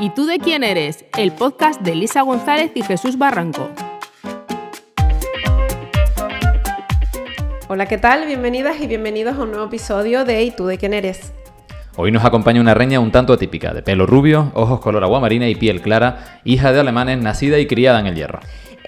¿Y tú de quién eres? El podcast de Lisa González y Jesús Barranco. Hola, ¿qué tal? Bienvenidas y bienvenidos a un nuevo episodio de ¿Y tú de quién eres? Hoy nos acompaña una reña un tanto atípica, de pelo rubio, ojos color agua marina y piel clara, hija de alemanes, nacida y criada en el hierro.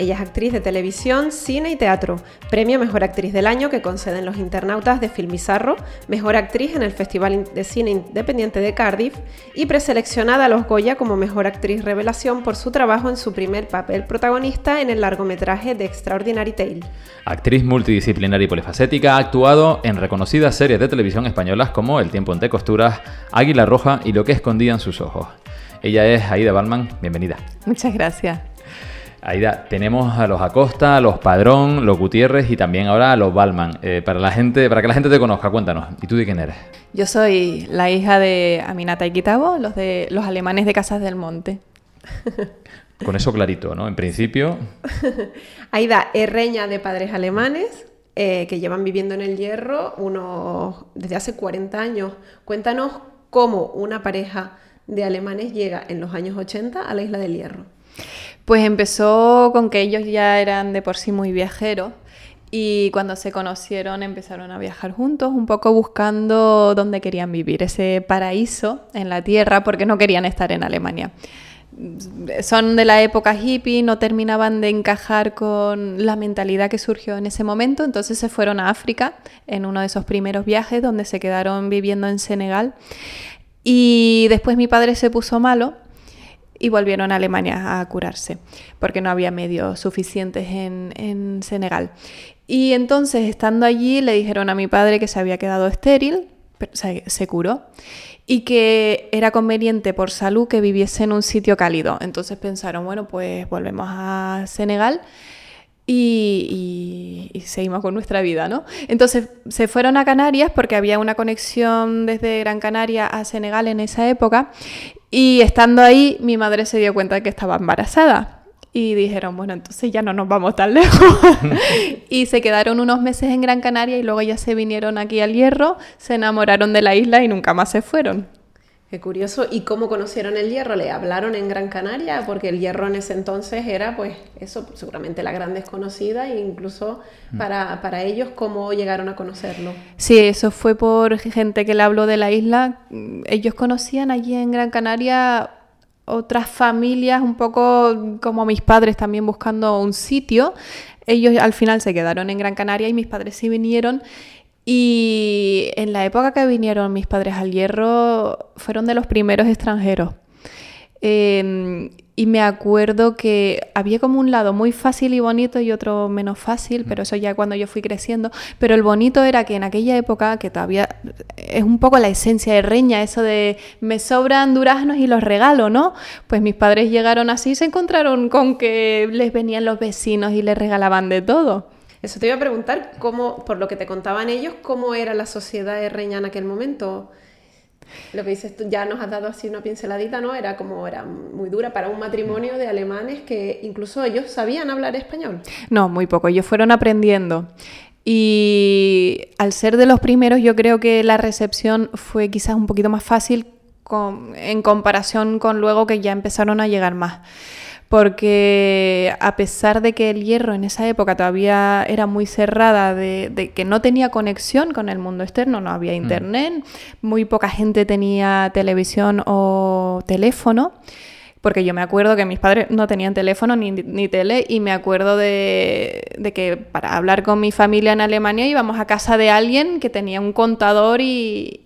Ella es actriz de televisión, cine y teatro. Premio Mejor Actriz del Año que conceden los internautas de Filmizarro, Mejor Actriz en el Festival de Cine Independiente de Cardiff y preseleccionada a los Goya como Mejor Actriz Revelación por su trabajo en su primer papel protagonista en el largometraje de Extraordinary Tale. Actriz multidisciplinar y polifacética, ha actuado en reconocidas series de televisión españolas como El tiempo entre costuras, Águila Roja y Lo que escondían sus ojos. Ella es Aida Balman, bienvenida. Muchas gracias. Aida, tenemos a los Acosta, a los Padrón, los Gutiérrez y también ahora a los Balman. Eh, para, la gente, para que la gente te conozca, cuéntanos. ¿Y tú de quién eres? Yo soy la hija de Aminata y Kitabo, los, de, los alemanes de Casas del Monte. Con eso clarito, ¿no? En principio... Aida es reña de padres alemanes eh, que llevan viviendo en el Hierro unos, desde hace 40 años. Cuéntanos cómo una pareja de alemanes llega en los años 80 a la isla del Hierro. Pues empezó con que ellos ya eran de por sí muy viajeros y cuando se conocieron empezaron a viajar juntos, un poco buscando dónde querían vivir, ese paraíso en la tierra, porque no querían estar en Alemania. Son de la época hippie, no terminaban de encajar con la mentalidad que surgió en ese momento, entonces se fueron a África en uno de esos primeros viajes donde se quedaron viviendo en Senegal. Y después mi padre se puso malo y volvieron a Alemania a curarse, porque no había medios suficientes en, Senegal. Y entonces, estando allí, le dijeron a mi padre que se había quedado estéril, pero se, curó, y que era conveniente por salud que viviese en un sitio cálido. Entonces pensaron, bueno, pues volvemos a Senegal. Y, y, seguimos con nuestra vida, ¿no? Entonces se fueron a Canarias porque había una conexión desde Gran Canaria a Senegal en esa época y estando ahí, mi madre se dio cuenta de que estaba embarazada. Y dijeron, bueno, entonces ya no nos vamos tan lejos. y se quedaron unos meses en Gran Canaria y luego ya se vinieron aquí al Hierro, se enamoraron de la isla y nunca más se fueron. Qué curioso. ¿Y cómo conocieron el hierro? ¿Le hablaron en Gran Canaria? Porque el hierro en ese entonces era, pues, eso, seguramente la gran desconocida e incluso mm. para, para ellos, ¿cómo llegaron a conocerlo? Sí, eso fue por gente que le habló de la isla. Ellos conocían allí en Gran Canaria otras familias, un poco como mis padres también buscando un sitio. Ellos al final se quedaron en Gran Canaria y mis padres sí vinieron y en la época que vinieron mis padres al hierro, fueron de los primeros extranjeros. Em, y me acuerdo que había como un lado muy fácil y bonito y otro menos fácil, pero eso ya cuando yo fui creciendo. Pero el bonito era que en aquella época, que todavía es un poco la esencia de Reña, eso de me sobran duraznos y los regalo, ¿no? Pues mis padres llegaron así y se encontraron con que les venían los vecinos y les regalaban de todo. Eso te iba a preguntar, cómo, por lo que te contaban ellos, cómo era la sociedad herreña en aquel momento. Lo que dices tú, ya nos has dado así una pinceladita, ¿no? Era como, era muy dura para un matrimonio de alemanes que incluso ellos sabían hablar español. No, muy poco, ellos fueron aprendiendo. Y al ser de los primeros, yo creo que la recepción fue quizás un poquito más fácil en comparación con luego que ya empezaron a llegar más porque a pesar de que el hierro en esa época todavía era muy cerrada, de, que no tenía conexión con el mundo externo, no había mm. internet, muy poca gente tenía televisión o teléfono, porque yo me acuerdo que mis padres no tenían teléfono ni, ni tele y me acuerdo de, de, que para hablar con mi familia en Alemania íbamos a casa de alguien que tenía un contador y,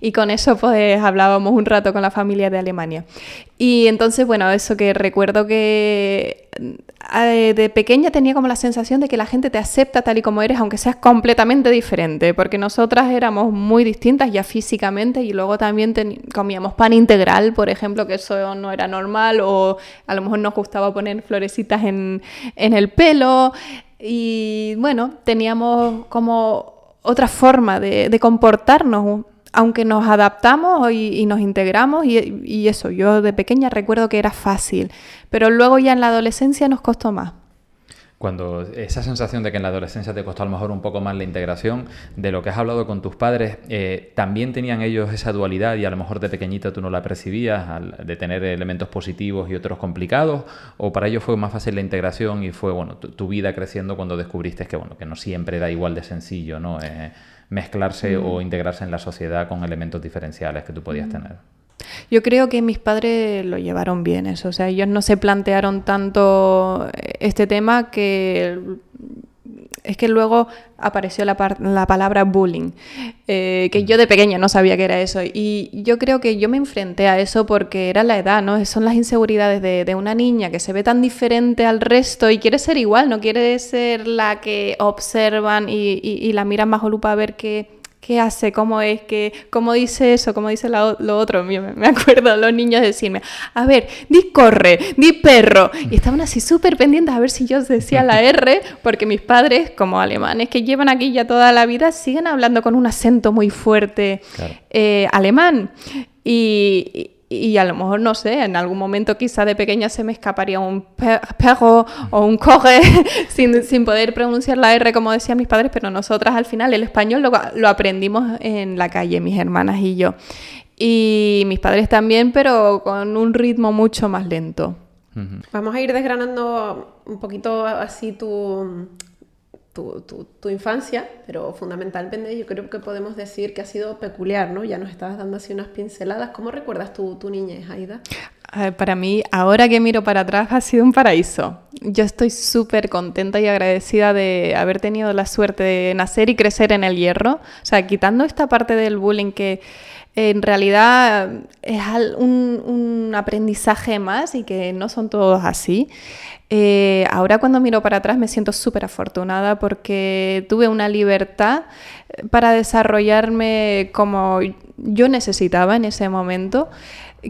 y con eso pues hablábamos un rato con la familia de Alemania. Y entonces, bueno, eso que recuerdo que eh, de pequeña tenía como la sensación de que la gente te acepta tal y como eres, aunque seas completamente diferente, porque nosotras éramos muy distintas ya físicamente y luego también comíamos pan integral, por ejemplo, que eso no era normal, o a lo mejor nos gustaba poner florecitas en, el pelo. Y bueno, teníamos como otra forma de, de comportarnos aunque nos adaptamos y, nos integramos y, eso, yo de pequeña recuerdo que era fácil, pero luego ya en la adolescencia nos costó más. Cuando esa sensación de que en la adolescencia te costó a lo mejor un poco más la integración, de lo que has hablado con tus padres, eh, ¿también tenían ellos esa dualidad y a lo mejor de pequeñito tú no la percibías, de tener elementos positivos y otros complicados? ¿O para ellos fue más fácil la integración y fue bueno tu, vida creciendo cuando descubriste que, bueno, que no siempre era igual de sencillo ¿no? Eh, mezclarse o mm. integrarse en la sociedad con elementos diferenciales que tú podías mm. tener? Yo creo que mis padres lo llevaron bien eso, o sea, ellos no se plantearon tanto este tema que es que luego apareció la, palabra bullying, eh, que yo de pequeña no sabía que era eso. Y yo creo que yo me enfrenté a eso porque era la edad, ¿no? Son las inseguridades de, una niña que se ve tan diferente al resto y quiere ser igual, no quiere ser la que observan y, y la miran bajo lupa a ver qué qué hace, cómo es, que, cómo dice eso, cómo dice lo otro. Me, acuerdo los niños decirme, a ver, di corre, di perro. Y estaban así súper pendientes a ver si yo decía la R, porque mis padres, como alemanes que llevan aquí ya toda la vida, siguen hablando con un acento muy fuerte eh, alemán. Y, y a lo mejor, no sé, en algún momento quizá de pequeña se me escaparía un perro o un coge sin, sin, poder pronunciar la R como decían mis padres, pero nosotras al final el español lo, lo, aprendimos en la calle, mis hermanas y yo. Y mis padres también, pero con un ritmo mucho más lento. Vamos a ir desgranando un poquito así tu, tu, infancia, pero fundamentalmente yo creo que podemos decir que ha sido peculiar, ¿no? Ya nos estabas dando así unas pinceladas. ¿Cómo recuerdas tu, tu niñez, Aida? Para mí, ahora que miro para atrás, ha sido un paraíso. Yo estoy súper contenta y agradecida de haber tenido la suerte de nacer y crecer en el hierro. O sea, quitando esta parte del bullying que en realidad es un, aprendizaje más y que no son todos así. Eh, ahora cuando miro para atrás me siento súper afortunada porque tuve una libertad eh, para desarrollarme como yo necesitaba en ese momento,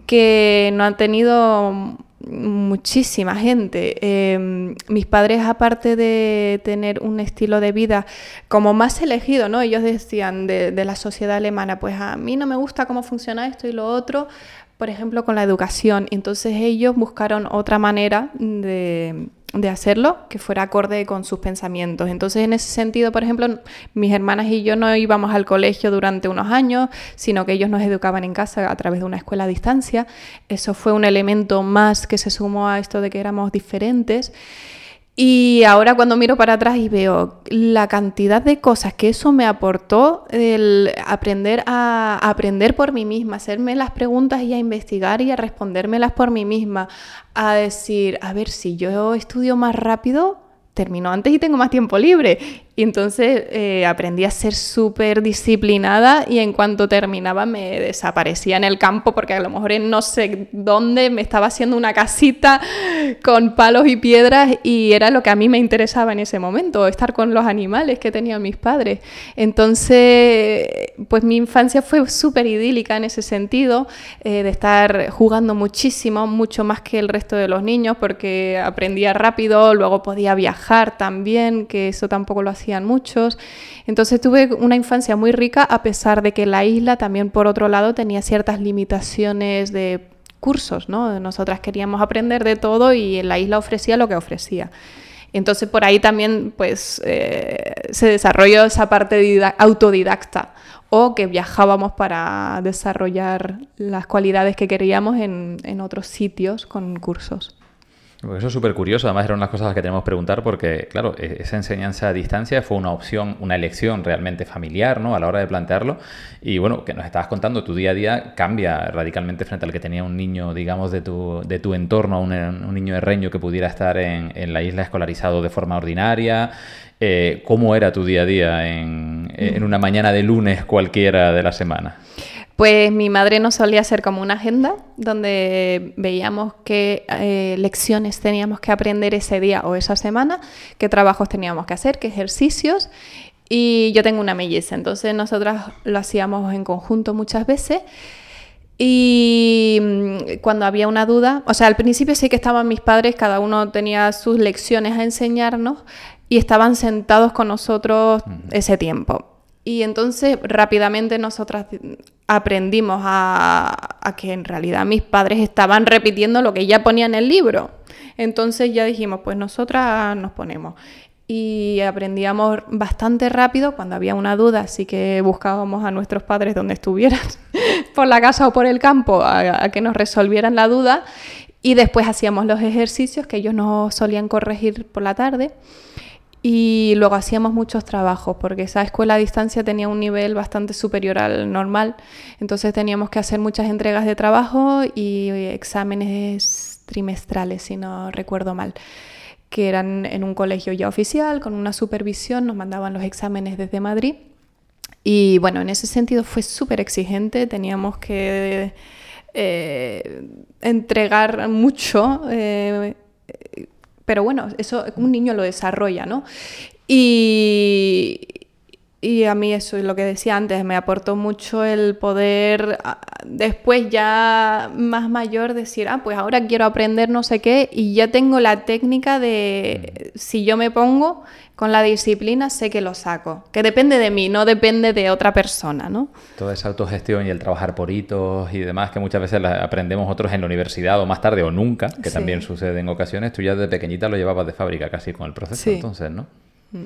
que no han tenido muchísima gente. Em, mis padres, aparte de tener un estilo de vida como más elegido, ¿no? Ellos decían de, de la sociedad alemana, pues a mí no me gusta cómo funciona esto y lo otro, por ejemplo, con la educación. Entonces ellos buscaron otra manera de, hacerlo que fuera acorde con sus pensamientos. Entonces, en ese sentido, por ejemplo, mis hermanas y yo no íbamos al colegio durante unos años, sino que ellos nos educaban en casa a través de una escuela a distancia. Eso fue un elemento más que se sumó a esto de que éramos diferentes. Y ahora cuando miro para atrás y veo la cantidad de cosas que eso me aportó, el aprender a, aprender por mí misma, hacerme las preguntas y a investigar y a respondérmelas por mí misma, a decir, a ver, si yo estudio más rápido, termino antes y tengo más tiempo libre. Y entonces eh, aprendí a ser súper disciplinada y en cuanto terminaba me desaparecía en el campo porque a lo mejor no sé dónde me estaba haciendo una casita con palos y piedras y era lo que a mí me interesaba en ese momento, estar con los animales que tenían mis padres. Entonces, pues mi infancia fue súper idílica en ese sentido, eh, de estar jugando muchísimo, mucho más que el resto de los niños porque aprendía rápido, luego podía viajar también, que eso tampoco lo hacía muchos. Entonces tuve una infancia muy rica a pesar de que la isla también por otro lado tenía ciertas limitaciones de cursos, ¿no? Nosotras queríamos aprender de todo y la isla ofrecía lo que ofrecía. Entonces por ahí también pues eh, se desarrolló esa parte autodidacta o que viajábamos para desarrollar las cualidades que queríamos en otros sitios con cursos. Eso es súper curioso, además era una de las cosas que tenemos que preguntar porque, claro, e-, esa enseñanza a distancia fue una opción, una elección realmente familiar, ¿no? A la hora de plantearlo. Y bueno, que nos estabas contando, tu día a día cambia radicalmente frente al que tenía un niño, digamos, de tu, de tu entorno, un, un niño de reño que pudiera estar en, en, la isla escolarizado de forma ordinaria. Eh, ¿Cómo era tu día a día en, en una mañana de lunes cualquiera de la semana? Pues mi madre nos solía hacer como una agenda donde veíamos qué eh, lecciones teníamos que aprender ese día o esa semana, qué trabajos teníamos que hacer, qué ejercicios. Y yo tengo una melliza, entonces nosotras lo hacíamos en conjunto muchas veces. Y mm, cuando había una duda, o sea, al principio sí que estaban mis padres, cada uno tenía sus lecciones a enseñarnos y estaban sentados con nosotros ese tiempo. Y entonces rápidamente nosotras aprendimos a, a, que en realidad mis padres estaban repitiendo lo que ya ponía en el libro. Entonces ya dijimos, pues nosotras nos ponemos y aprendíamos bastante rápido. Cuando había una duda, así que buscábamos a nuestros padres donde estuvieran, por la casa o por el campo, a, que nos resolvieran la duda. Y después hacíamos los ejercicios que ellos nos solían corregir por la tarde. Y luego hacíamos muchos trabajos, porque esa escuela a distancia tenía un nivel bastante superior al normal. Entonces teníamos que hacer muchas entregas de trabajo y exámenes trimestrales, si no recuerdo mal que eran en un colegio ya oficial, con una supervisión, nos mandaban los exámenes desde Madrid. Y bueno, en ese sentido fue súper exigente, teníamos que eh, entregar mucho, eh, pero bueno, eso un niño lo desarrolla, ¿no? Y, y a mí eso es lo que decía antes, me aportó mucho el poder ah, después ya más mayor decir, ah, pues ahora quiero aprender no sé qué y ya tengo la técnica de mm. si yo me pongo con la disciplina sé que lo saco, que depende de mí, no depende de otra persona, ¿no? Toda esa autogestión y el trabajar por hitos y demás que muchas veces aprendemos otros en la universidad o más tarde o nunca, que también sucede en ocasiones, tú ya desde pequeñita lo llevabas de fábrica casi con el proceso entonces, ¿no? Mm.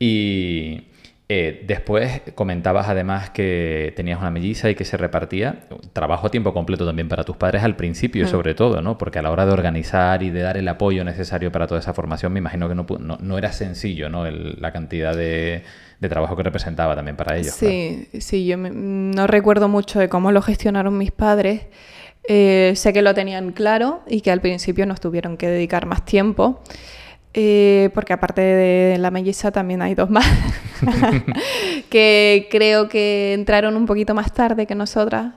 Y eh, después comentabas además que tenías una melliza y que se repartía trabajo a tiempo completo también para tus padres al principio, mm. sobre todo, ¿no? Porque a la hora de organizar y de dar el apoyo necesario para toda esa formación, me imagino que no, no, era sencillo, ¿no? la cantidad de, trabajo que representaba también para ellos. Sí, sí, yo no recuerdo mucho de cómo lo gestionaron mis padres. Eh, sé que lo tenían claro y que al principio nos tuvieron que dedicar más tiempo. Eh, porque aparte de la melliza también hay dos más que creo que entraron un poquito más tarde que nosotras.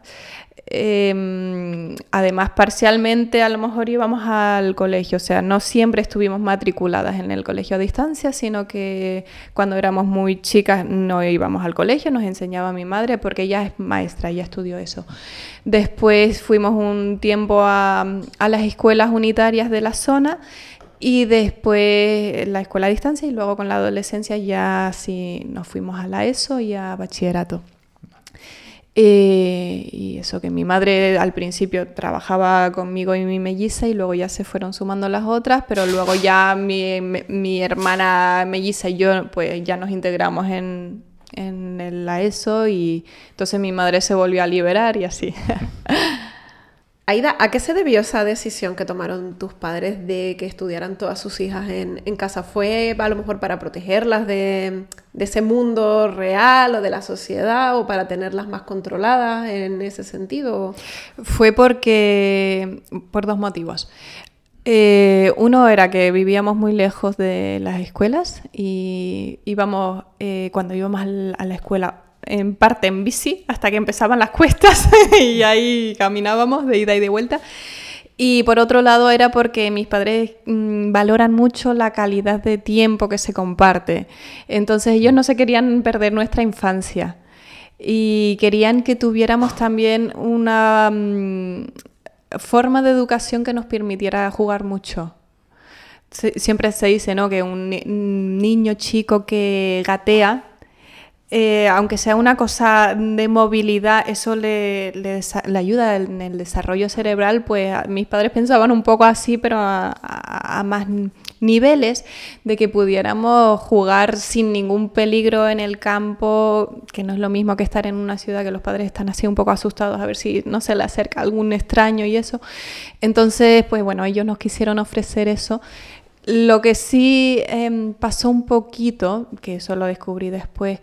Em, además, parcialmente a lo mejor íbamos al colegio, o sea, no siempre estuvimos matriculadas en el colegio a distancia, sino que cuando éramos muy chicas no íbamos al colegio, nos enseñaba mi madre porque ella es maestra, ella estudió eso. Después fuimos un tiempo a, a las escuelas unitarias de la zona y después la escuela a distancia y luego con la adolescencia ya sí nos fuimos a la ESO y a bachillerato. Eh, y eso que mi madre al principio trabajaba conmigo y mi melliza y luego ya se fueron sumando las otras, pero luego ya mi, mi hermana melliza y yo pues ya nos integramos en, en la ESO y entonces mi madre se volvió a liberar y así. ¿a qué se debió esa decisión que tomaron tus padres de que estudiaran todas sus hijas en, casa? ¿Fue a lo mejor para protegerlas de, ese mundo real o de la sociedad o para tenerlas más controladas en ese sentido? Fue porque, por dos motivos. Eh, uno era que vivíamos muy lejos de las escuelas y íbamos, eh, cuando íbamos a la escuela en parte en bici hasta que empezaban las cuestas y ahí caminábamos de ida y de vuelta. Y por otro lado era porque mis padres mm, valoran mucho la calidad de tiempo que se comparte. Entonces ellos no se querían perder nuestra infancia y querían que tuviéramos también una mm, forma de educación que nos permitiera jugar mucho. siempre se dice ¿no? que un niño chico que gatea eh, aunque sea una cosa de movilidad, eso le, ayuda en el desarrollo cerebral, pues mis padres pensaban un poco así, pero a, más niveles, de que pudiéramos jugar sin ningún peligro en el campo, que no es lo mismo que estar en una ciudad que los padres están así un poco asustados a ver si no se le acerca algún extraño y eso. Entonces, pues bueno, ellos nos quisieron ofrecer eso. Lo que sí em, pasó un poquito, que eso lo descubrí después,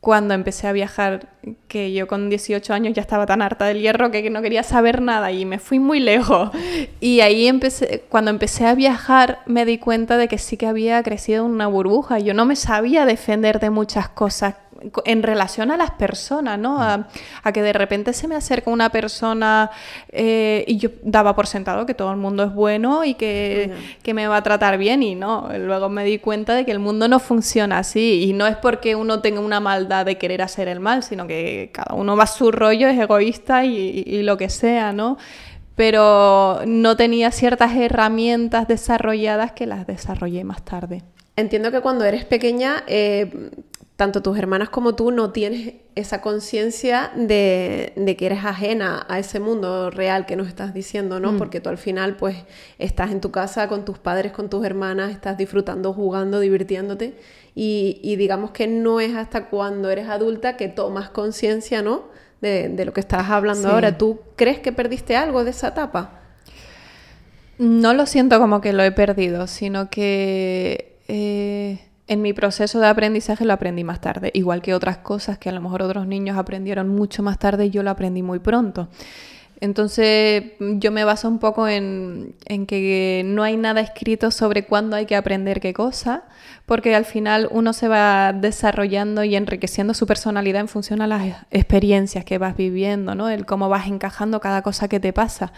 cuando empecé a viajar, que yo con 18 años ya estaba tan harta del hierro que no quería saber nada y me fui muy lejos. Y ahí empecé, cuando empecé a viajar me di cuenta de que sí que había crecido una burbuja. Yo no me sabía defender de muchas cosas en relación a las personas, ¿no? A, que de repente se me acerca una persona eh, y yo daba por sentado que todo el mundo es bueno y que, que, me va a tratar bien y no, luego me di cuenta de que el mundo no funciona así y no es porque uno tenga una maldad de querer hacer el mal, sino que cada uno va a su rollo, es egoísta y, y lo que sea, ¿no? Pero no tenía ciertas herramientas desarrolladas que las desarrollé más tarde. Entiendo que cuando eres pequeña eh, tanto tus hermanas como tú no tienes esa conciencia de, que eres ajena a ese mundo real que nos estás diciendo, ¿no? Mm. Porque tú al final, pues, estás en tu casa con tus padres, con tus hermanas, estás disfrutando, jugando, divirtiéndote. Y, digamos que no es hasta cuando eres adulta que tomas conciencia, ¿no? De, lo que estás hablando ahora. ¿Tú crees que perdiste algo de esa etapa? No lo siento como que lo he perdido, sino que eh, en mi proceso de aprendizaje lo aprendí más tarde, igual que otras cosas que a lo mejor otros niños aprendieron mucho más tarde yo lo aprendí muy pronto. Entonces yo me baso un poco en, que no hay nada escrito sobre cuándo hay que aprender qué cosa, porque al final uno se va desarrollando y enriqueciendo su personalidad en función a las experiencias que vas viviendo, ¿no? El cómo vas encajando cada cosa que te pasa.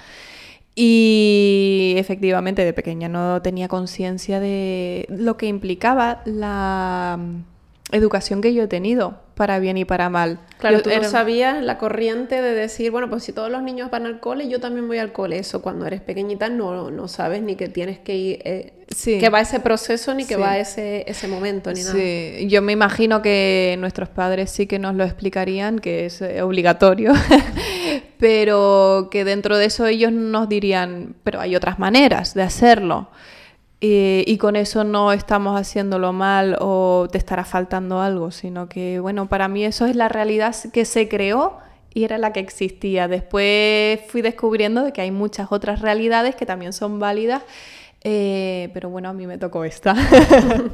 Y efectivamente de pequeña no tenía conciencia de lo que implicaba la mm, educación que yo he tenido, para bien y para mal. Claro, tú no sabías la corriente de decir, bueno, pues si todos los niños van al cole, yo también voy al cole. Eso cuando eres pequeñita no, no sabes ni que tienes que ir, eh, que va ese proceso, ni que va ese, ese momento, ni nada. Sí, yo me imagino que nuestros padres sí que nos lo explicarían, que es eh, obligatorio, pero que dentro de eso ellos nos dirían, pero hay otras maneras de hacerlo. Y con eso no estamos haciéndolo mal o te estará faltando algo, sino que, bueno, para mí eso es la realidad que se creó y era la que existía. Después fui descubriendo de que hay muchas otras realidades que también son válidas eh, pero bueno, a mí me tocó esta.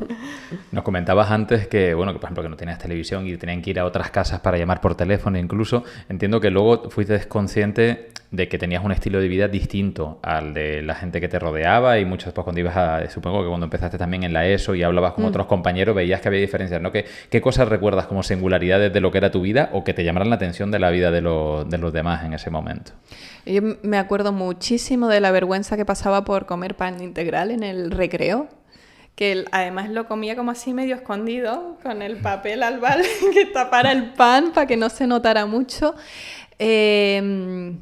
Nos comentabas antes que, bueno, que por ejemplo que no tenías televisión y tenían que ir a otras casas para llamar por teléfono incluso. Entiendo que luego fuiste consciente de que tenías un estilo de vida distinto al de la gente que te rodeaba y mucho después cuando ibas a, supongo que cuando empezaste también en la ESO y hablabas con mm. otros compañeros veías que había diferencias, ¿no? ¿Qué, ¿Qué, cosas recuerdas como singularidades de lo que era tu vida o que te llamaran la atención de la vida de, de los demás en ese momento? Yo me acuerdo muchísimo de la vergüenza que pasaba por comer pan integral en el recreo, que además lo comía como así medio escondido, con el papel albal que tapara el pan para que no se notara mucho. Eh,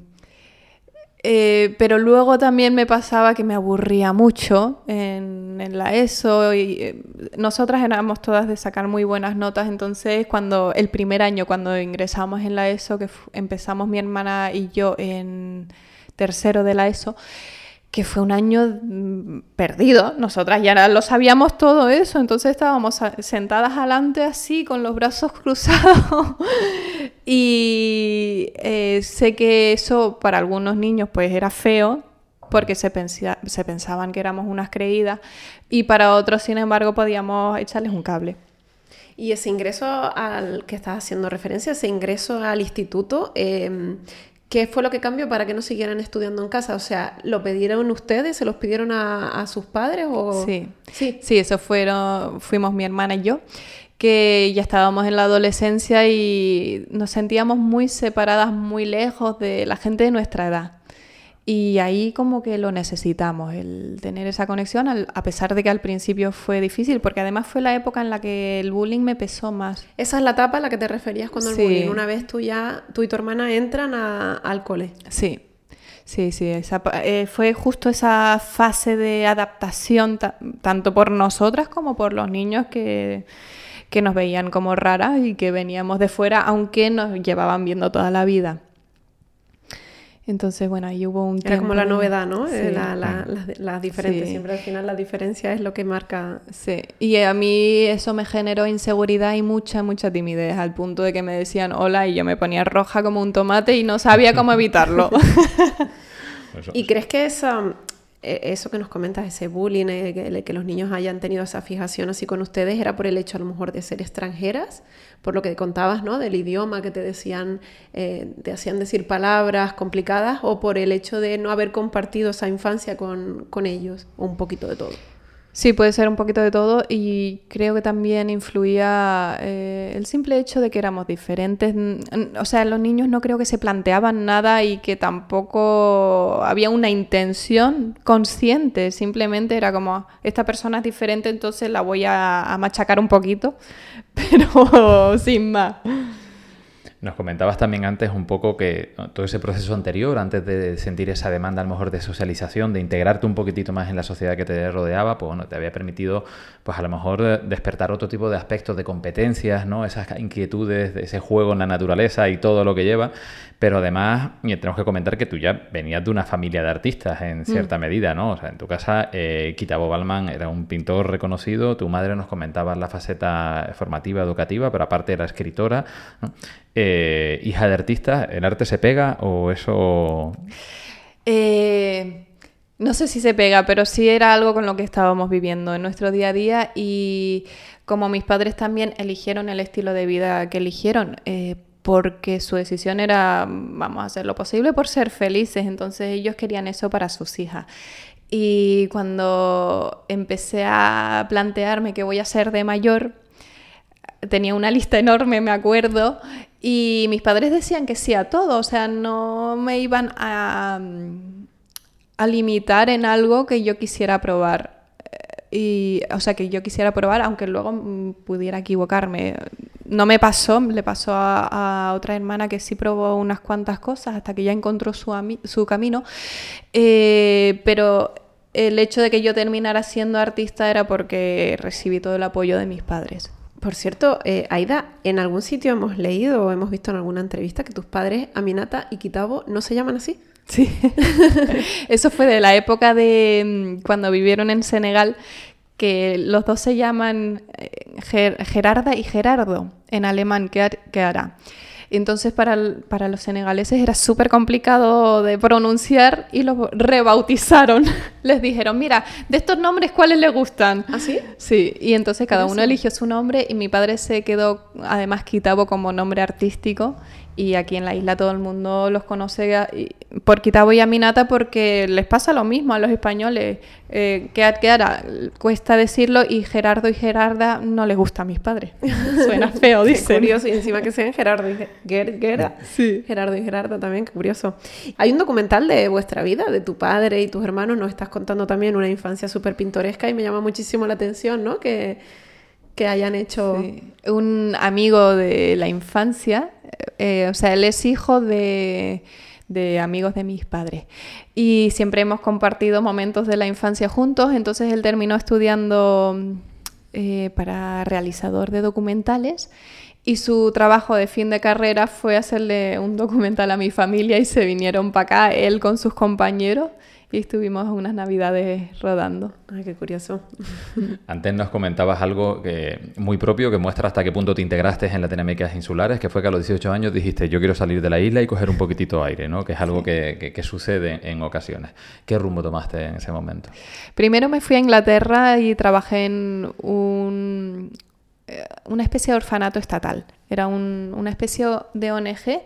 eh, pero luego también me pasaba que me aburría mucho en, la ESO y eh, nosotras éramos todas de sacar muy buenas notas, entonces cuando el primer año cuando ingresamos en la ESO, que empezamos mi hermana y yo en tercero de la ESO, que fue un año mm, perdido. Nosotras ya lo sabíamos todo eso, entonces estábamos sentadas adelante así, con los brazos cruzados. y eh, sé que eso para algunos niños pues era feo, porque se, se pensaban que éramos unas creídas, y para otros, sin embargo, podíamos echarles un cable. Y ese ingreso al que estás haciendo referencia, ese ingreso al instituto, eh, ¿Qué fue lo que cambió para que no siguieran estudiando en casa? O sea, ¿lo pidieron ustedes? ¿Se los pidieron a, sus padres? O... Sí. sí, sí, eso fueron, fuimos mi hermana y yo, que ya estábamos en la adolescencia y nos sentíamos muy separadas, muy lejos de la gente de nuestra edad. Y ahí como que lo necesitamos, el tener esa conexión, a pesar de que al principio fue difícil, porque además fue la época en la que el bullying me pesó más. Esa es la etapa a la que te referías cuando el bullying, una vez tú ya, tú y tu hermana entran al cole. Sí, sí, sí, eh, fue justo esa fase de adaptación, tanto por nosotras como por los niños que, que nos veían como raras y que veníamos de fuera, aunque nos llevaban viendo toda la vida. Entonces, bueno, ahí hubo un Era como la novedad, ¿no? Eh, la, la, diferente. Siempre al final la diferencia es lo que marca. Sí. Y a mí eso me generó inseguridad y mucha, mucha timidez, al punto de que me decían hola y yo me ponía roja como un tomate y no sabía cómo evitarlo. ¿Y crees que esa, eso que nos comentas, ese bullying, eh, que, los niños hayan tenido esa fijación así con ustedes, era por el hecho a lo mejor de ser extranjeras, por lo que contabas, ¿no? Del idioma que te decían, eh, te hacían decir palabras complicadas, o por el hecho de no haber compartido esa infancia con, con ellos, o un poquito de todo. Sí, puede ser un poquito de todo y creo que también influía eh, el simple hecho de que éramos diferentes. O sea, los niños no creo que se planteaban nada y que tampoco había una intención consciente. Simplemente era como, esta persona es diferente, entonces la voy a, a machacar un poquito, pero sin más. Nos comentabas también antes un poco que todo ese proceso anterior, antes de sentir esa demanda a lo mejor de socialización, de integrarte un poquitito más en la sociedad que te rodeaba, pues bueno, te había permitido pues a lo mejor despertar otro tipo de aspectos de competencias, ¿no? Esas inquietudes de ese juego en la naturaleza y todo lo que lleva, pero además tenemos que comentar que tú ya venías de una familia de artistas en mm. cierta medida, ¿no? O sea, en tu casa eh, Kitabo Balman era un pintor reconocido, tu madre nos comentaba la faceta formativa, educativa, pero aparte era escritora, eh, hija de artistas, ¿el arte se pega o eso...? Eh, no sé si se pega, pero sí era algo con lo que estábamos viviendo en nuestro día a día y como mis padres también eligieron el estilo de vida que eligieron, eh, porque su decisión era, vamos a hacer lo posible por ser felices, entonces ellos querían eso para sus hijas. Y cuando empecé a plantearme qué voy a hacer de mayor, tenía una lista enorme, me acuerdo, y mis padres decían que sí a todo, o sea, no me iban a, a limitar en algo que yo quisiera probar. Y, o sea, que yo quisiera probar, aunque luego mm, pudiera equivocarme. No me pasó, le pasó a, otra hermana que sí probó unas cuantas cosas hasta que ya encontró su, su camino. Eh, pero el hecho de que yo terminara siendo artista era porque recibí todo el apoyo de mis padres. Por cierto, eh, Aida, en algún sitio hemos leído o hemos visto en alguna entrevista que tus padres, Aminata y Kitabo, no se llaman así. Sí, eso fue de la época de mm, cuando vivieron en Senegal, que los dos se llaman eh, Gerarda y Gerardo en alemán, ¿qué hará? Entonces para, para los senegaleses era súper complicado de pronunciar y los rebautizaron. les dijeron, mira, de estos nombres, ¿cuáles le gustan? ¿Ah, sí? Sí, y entonces cada uno eligió su nombre y mi padre se quedó además quitado como nombre artístico y aquí en la isla todo el mundo los conoce por Kitabo y Aminata porque les pasa lo mismo a los españoles. Eh, que, ahora cuesta decirlo y Gerardo y Gerarda no les gusta a mis padres. Suena feo, dicen. curioso, y encima que sean Gerardo y Gerarda. Sí. Gerardo y Gerarda también, qué curioso. Hay un documental de vuestra vida, de tu padre y tus hermanos. Nos estás contando también una infancia súper pintoresca y me llama muchísimo la atención, ¿no? Que, que hayan hecho... Un amigo de la infancia eh, o sea, él es hijo de, amigos de mis padres. Y siempre hemos compartido momentos de la infancia juntos, entonces él terminó estudiando eh, para realizador de documentales. Y su trabajo de fin de carrera fue hacerle un documental a mi familia y se vinieron para acá, él con sus compañeros y estuvimos unas navidades rodando. Ay, qué curioso. Antes nos comentabas algo que, muy propio que muestra hasta qué punto te integraste en Latinoamérica insulares, que fue que a los 18 años dijiste yo quiero salir de la isla y coger un poquitito aire, ¿no? que es algo que, que, sucede en ocasiones. ¿Qué rumbo tomaste en ese momento? Primero me fui a Inglaterra y trabajé en un, eh, una especie de orfanato estatal. Era un, una especie de ONG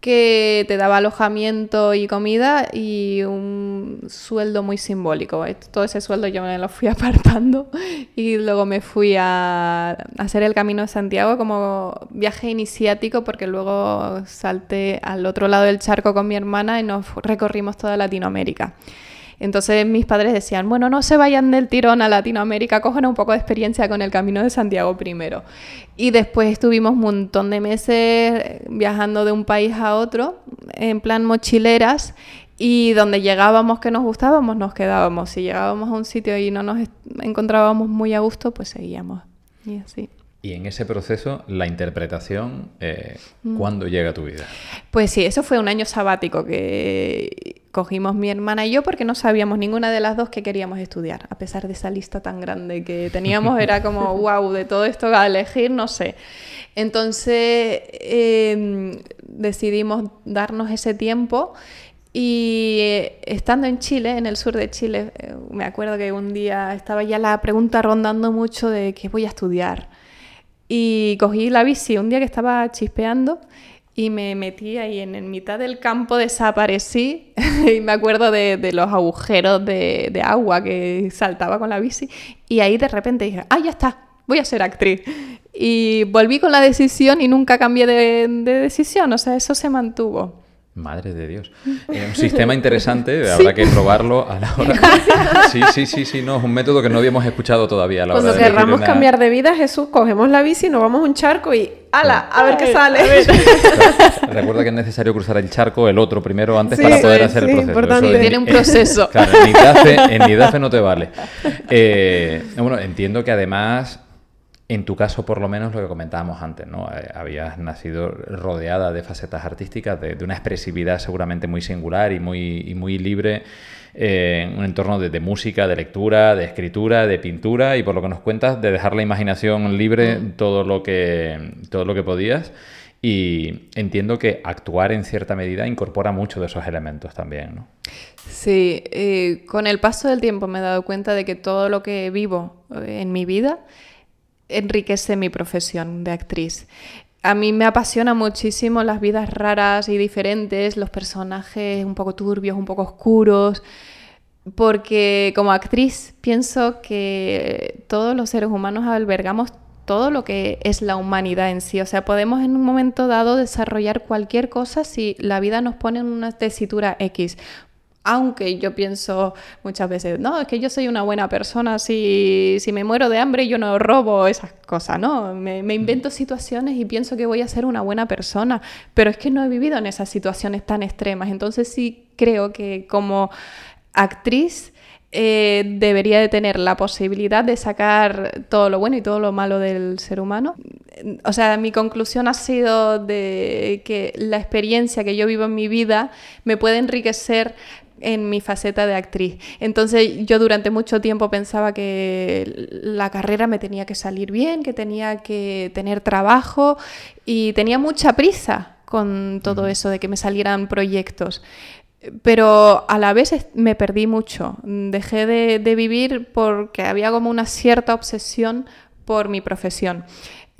que te daba alojamiento y comida y un sueldo muy simbólico. Todo ese sueldo yo me lo fui apartando y luego me fui a hacer el Camino de Santiago como viaje iniciático porque luego salté al otro lado del charco con mi hermana y nos recorrimos toda Latinoamérica. Entonces mis padres decían, bueno, no se vayan del tirón a Latinoamérica, cojan un poco de experiencia con el Camino de Santiago primero. Y después estuvimos un montón de meses viajando de un país a otro, en plan mochileras, y donde llegábamos que nos gustábamos, nos quedábamos. Si llegábamos a un sitio y no nos encontrábamos muy a gusto, pues seguíamos. Y así. Y en ese proceso, la interpretación, eh, mm. ¿cuándo llega a tu vida? Pues sí, eso fue un año sabático que cogimos mi hermana y yo porque no sabíamos ninguna de las dos que queríamos estudiar. A pesar de esa lista tan grande que teníamos, era como, wow, de todo esto a elegir, no sé. Entonces em, decidimos darnos ese tiempo y eh, estando en Chile, en el sur de Chile, eh, me acuerdo que un día estaba ya la pregunta rondando mucho de qué voy a estudiar. Y cogí la bici un día que estaba chispeando y me metí ahí en, mitad del campo, desaparecí y me acuerdo de, los agujeros de, agua que saltaba con la bici y ahí de repente dije, ah, ya está, voy a ser actriz. Y volví con la decisión y nunca cambié de, decisión, o sea, eso se mantuvo. Madre de Dios. Eh, un sistema interesante, habrá que probarlo a la hora. Sí, sí, sí, sí, no, es un método que no habíamos escuchado todavía a la Cuando hora de querramos una- cambiar de vida, Jesús, cogemos la bici, nos vamos a un charco y ¡ala! A ver qué sale. Claro. Recuerda que es necesario cruzar el charco, el otro primero, antes Sí, para poder hacer sí, el proceso. importante. Eso en- tiene un en- proceso. claro, en Nidafe, en Nidafe no te vale. Eh, bueno, entiendo que además, en tu caso por lo menos, lo que comentábamos antes, ¿no? Eh, habías nacido rodeada de facetas artísticas, de, de una expresividad seguramente muy singular y muy, y muy libre. eh, en un entorno de, de música, de lectura, de escritura, de pintura y por lo que nos cuentas, de dejar la imaginación libre todo lo que, todo lo que podías. Y entiendo que actuar en cierta medida incorpora mucho de esos elementos también, ¿no? Sí, eh, con el paso del tiempo me he dado cuenta de que todo lo que vivo en mi vida enriquece mi profesión de actriz. A mí me apasiona muchísimo las vidas raras y diferentes, los personajes un poco turbios, un poco oscuros, porque como actriz pienso que todos los seres humanos albergamos todo lo que es la humanidad en sí. O sea, podemos en un momento dado desarrollar cualquier cosa si la vida nos pone en una tesitura X. Aunque yo pienso muchas veces, no, es que yo soy una buena persona, si, si me muero de hambre yo no robo esas cosas, ¿no? Me, me invento situaciones y pienso que voy a ser una buena persona, pero es que no he vivido en esas situaciones tan extremas. Entonces sí creo que como actriz eh, debería de tener la posibilidad de sacar todo lo bueno y todo lo malo del ser humano. O sea, mi conclusión ha sido de que la experiencia que yo vivo en mi vida me puede enriquecer en mi faceta de actriz. Entonces yo durante mucho tiempo pensaba que la carrera me tenía que salir bien, que tenía que tener trabajo y tenía mucha prisa con todo eso de que me salieran proyectos pero a la vez me perdí mucho. Dejé de, de vivir porque había como una cierta obsesión por mi profesión.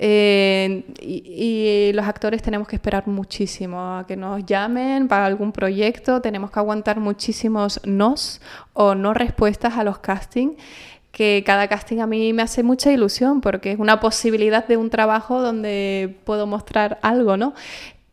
Eh, y, los actores tenemos que esperar muchísimo a que nos llamen para algún proyecto, tenemos que aguantar muchísimos nos o no respuestas a los castings que cada casting a mí me hace mucha ilusión porque es una posibilidad de un trabajo donde puedo mostrar algo, ¿no?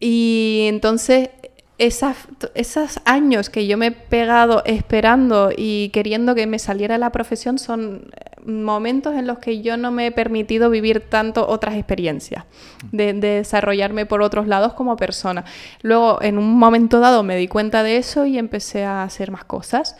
Y entonces esas, esos años que yo me he pegado esperando y queriendo que me saliera la profesión son momentos en los que yo no me he permitido vivir tanto otras experiencias, de, de desarrollarme por otros lados como persona. Luego, en un momento dado, me di cuenta de eso y empecé a hacer más cosas.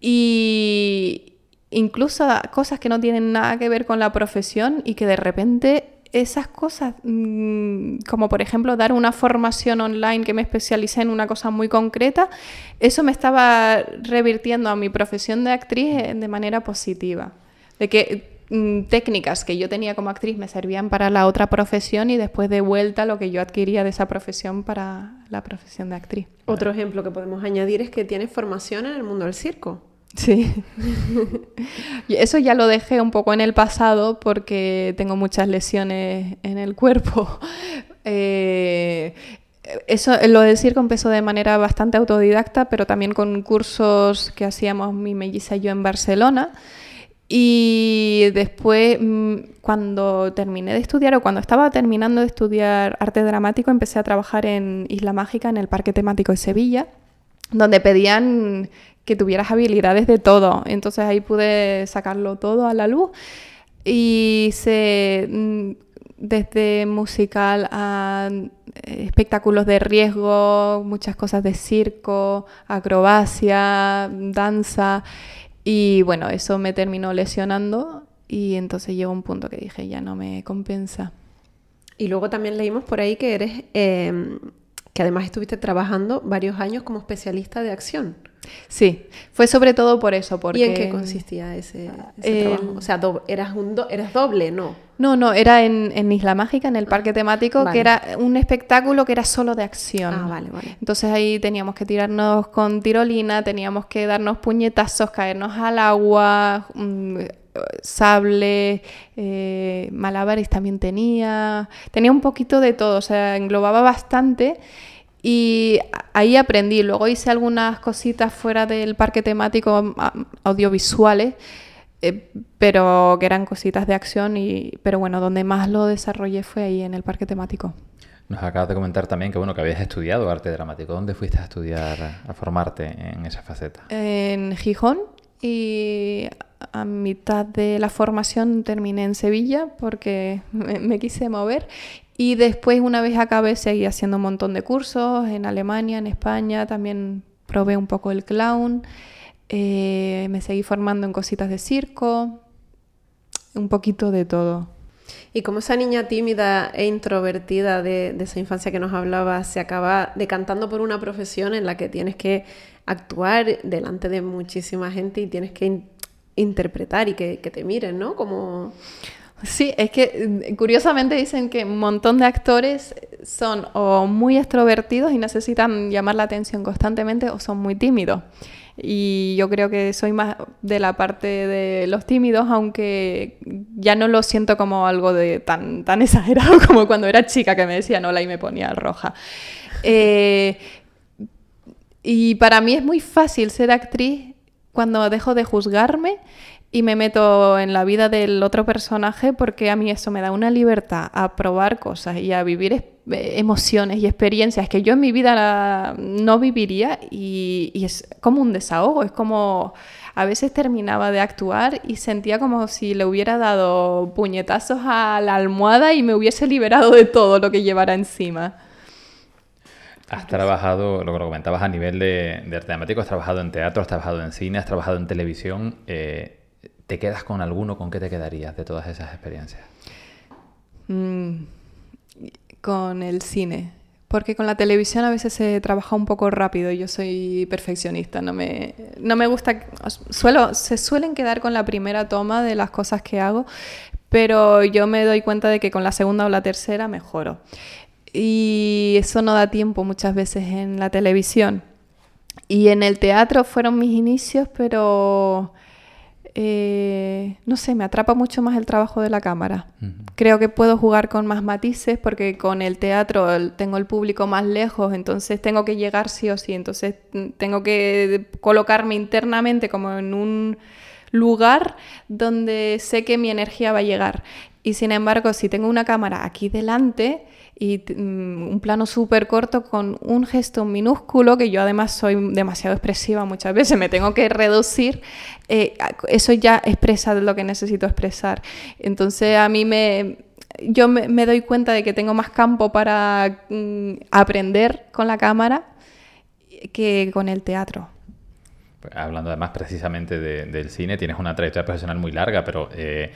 Y incluso cosas que no tienen nada que ver con la profesión y que de repente esas cosas, mmm, como por ejemplo dar una formación online que me especialicé en una cosa muy concreta, eso me estaba revirtiendo a mi profesión de actriz eh, de manera positiva. De que mmm, técnicas que yo tenía como actriz me servían para la otra profesión y después de vuelta lo que yo adquiría de esa profesión para la profesión de actriz. Otro ejemplo que podemos añadir es que tienes formación en el mundo del circo. Sí. Eso ya lo dejé un poco en el pasado porque tengo muchas lesiones en el cuerpo. Eh, eso, lo del circo empezó de manera bastante autodidacta, pero también con cursos que hacíamos mi melliza y yo en Barcelona. Y después, mm, cuando terminé de estudiar o cuando estaba terminando de estudiar arte dramático, empecé a trabajar en Isla Mágica, en el Parque Temático de Sevilla, donde pedían que tuvieras habilidades de todo. Entonces ahí pude sacarlo todo a la luz y se, mm, desde musical a eh, espectáculos de riesgo, muchas cosas de circo, acrobacia, danza. Y bueno, eso me terminó lesionando y entonces llegó un punto que dije, ya no me compensa. Y luego también leímos por ahí que eres, eh, que además estuviste trabajando varios años como especialista de acción. Sí, fue sobre todo por eso. Porque... ¿Y en qué consistía ese, ese Eh, trabajo? O sea, do- eras, un do- eras doble, ¿no? No, no, era en, en Isla Mágica, en el parque temático, Vale. que era un espectáculo que era solo de acción. Ah, vale, vale. Entonces ahí teníamos que tirarnos con tirolina, teníamos que darnos puñetazos, caernos al agua, mm, sable, eh, malabares también tenía. Tenía un poquito de todo, o sea, englobaba bastante. Y ahí aprendí. Luego hice algunas cositas fuera del parque temático audiovisuales, eh, pero que eran cositas de acción. Y, pero bueno, donde más lo desarrollé fue ahí en el parque temático. Nos acabas de comentar también que bueno que habías estudiado arte dramático. ¿Dónde fuiste a estudiar, a formarte en esa faceta? En Gijón y a mitad de la formación terminé en Sevilla porque me, quise mover y después una vez acabé seguí haciendo un montón de cursos en Alemania, en España, también probé un poco el clown, eh, me seguí formando en cositas de circo, un poquito de todo. Y como esa niña tímida e introvertida de, esa infancia que nos hablaba se acaba decantando por una profesión en la que tienes que actuar delante de muchísima gente y tienes que interpretar y que, te miren, ¿no? Como... Sí, es que mm, curiosamente dicen que un montón de actores son o muy extrovertidos y necesitan llamar la atención constantemente o son muy tímidos. Y yo creo que soy más de la parte de los tímidos, aunque ya no lo siento como algo de tan, tan exagerado como cuando era chica que me decían hola y me ponía roja. Eh, y para mí es muy fácil ser actriz cuando dejo de juzgarme y me meto en la vida del otro personaje porque a mí eso me da una libertad a probar cosas y a vivir eh, emociones y experiencias que yo en mi vida no viviría y, es como un desahogo, es como a veces terminaba de actuar y sentía como si le hubiera dado puñetazos a la almohada y me hubiese liberado de todo lo que llevara encima. Has trabajado, lo que comentabas a nivel de, de arte dramático, has trabajado en teatro, has trabajado en cine, has trabajado en televisión. Eh, ¿Te quedas con alguno? ¿Con qué te quedarías de todas esas experiencias? Mm, con el cine. Porque con la televisión a veces se trabaja un poco rápido yo soy perfeccionista. No me, no me gusta. Suelo, se suelen quedar con la primera toma de las cosas que hago, pero yo me doy cuenta de que con la segunda o la tercera mejoro. Y eso no da tiempo muchas veces en la televisión. Y en el teatro fueron mis inicios, pero eh, no sé, me atrapa mucho más el trabajo de la cámara. Creo que puedo jugar con más matices porque con el teatro tengo el público más lejos, entonces tengo que llegar sí o sí, entonces mm, tengo que colocarme internamente como en un lugar donde sé que mi energía va a llegar. Y sin embargo, si tengo una cámara aquí delante, y mm, un plano súper corto con un gesto minúsculo, que yo además soy demasiado expresiva muchas veces, me tengo que reducir, eh, eso ya expresa lo que necesito expresar. Entonces a mí me... Yo me, doy cuenta de que tengo más campo para mm, aprender con la cámara que con el teatro. Hablando además precisamente del cine, tienes una trayectoria profesional muy larga, pero eh,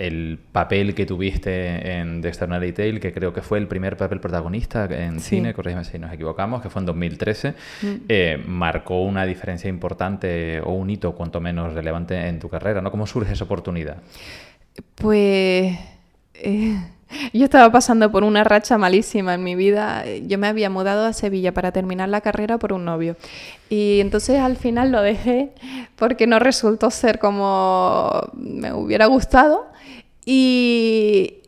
el papel que tuviste en The Extraordinary Tale, que creo que fue el primer papel protagonista en cine, corrígeme si nos equivocamos, que fue en 2013, mm. eh, marcó una diferencia importante o un hito cuanto menos relevante en tu carrera, ¿no? ¿Cómo surge esa oportunidad? Pues... Eh, yo estaba pasando por una racha malísima en mi vida. Yo me había mudado a Sevilla para terminar la carrera por un novio. Y entonces al final lo dejé porque no resultó ser como me hubiera gustado. Y,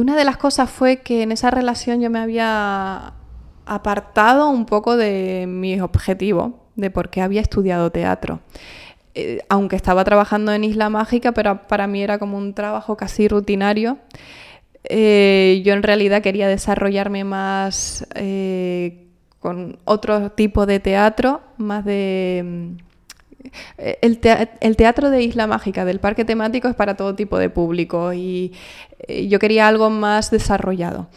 una de las cosas fue que en esa relación yo me había apartado un poco de mi objetivo, de por qué había estudiado teatro. Eh, aunque estaba trabajando en Isla Mágica, pero para mí era como un trabajo casi rutinario. Eh, yo en realidad quería desarrollarme más eh, con otro tipo de teatro, más de el, teatro de Isla Mágica del parque temático es para todo tipo de público y eh, yo quería algo más desarrollado.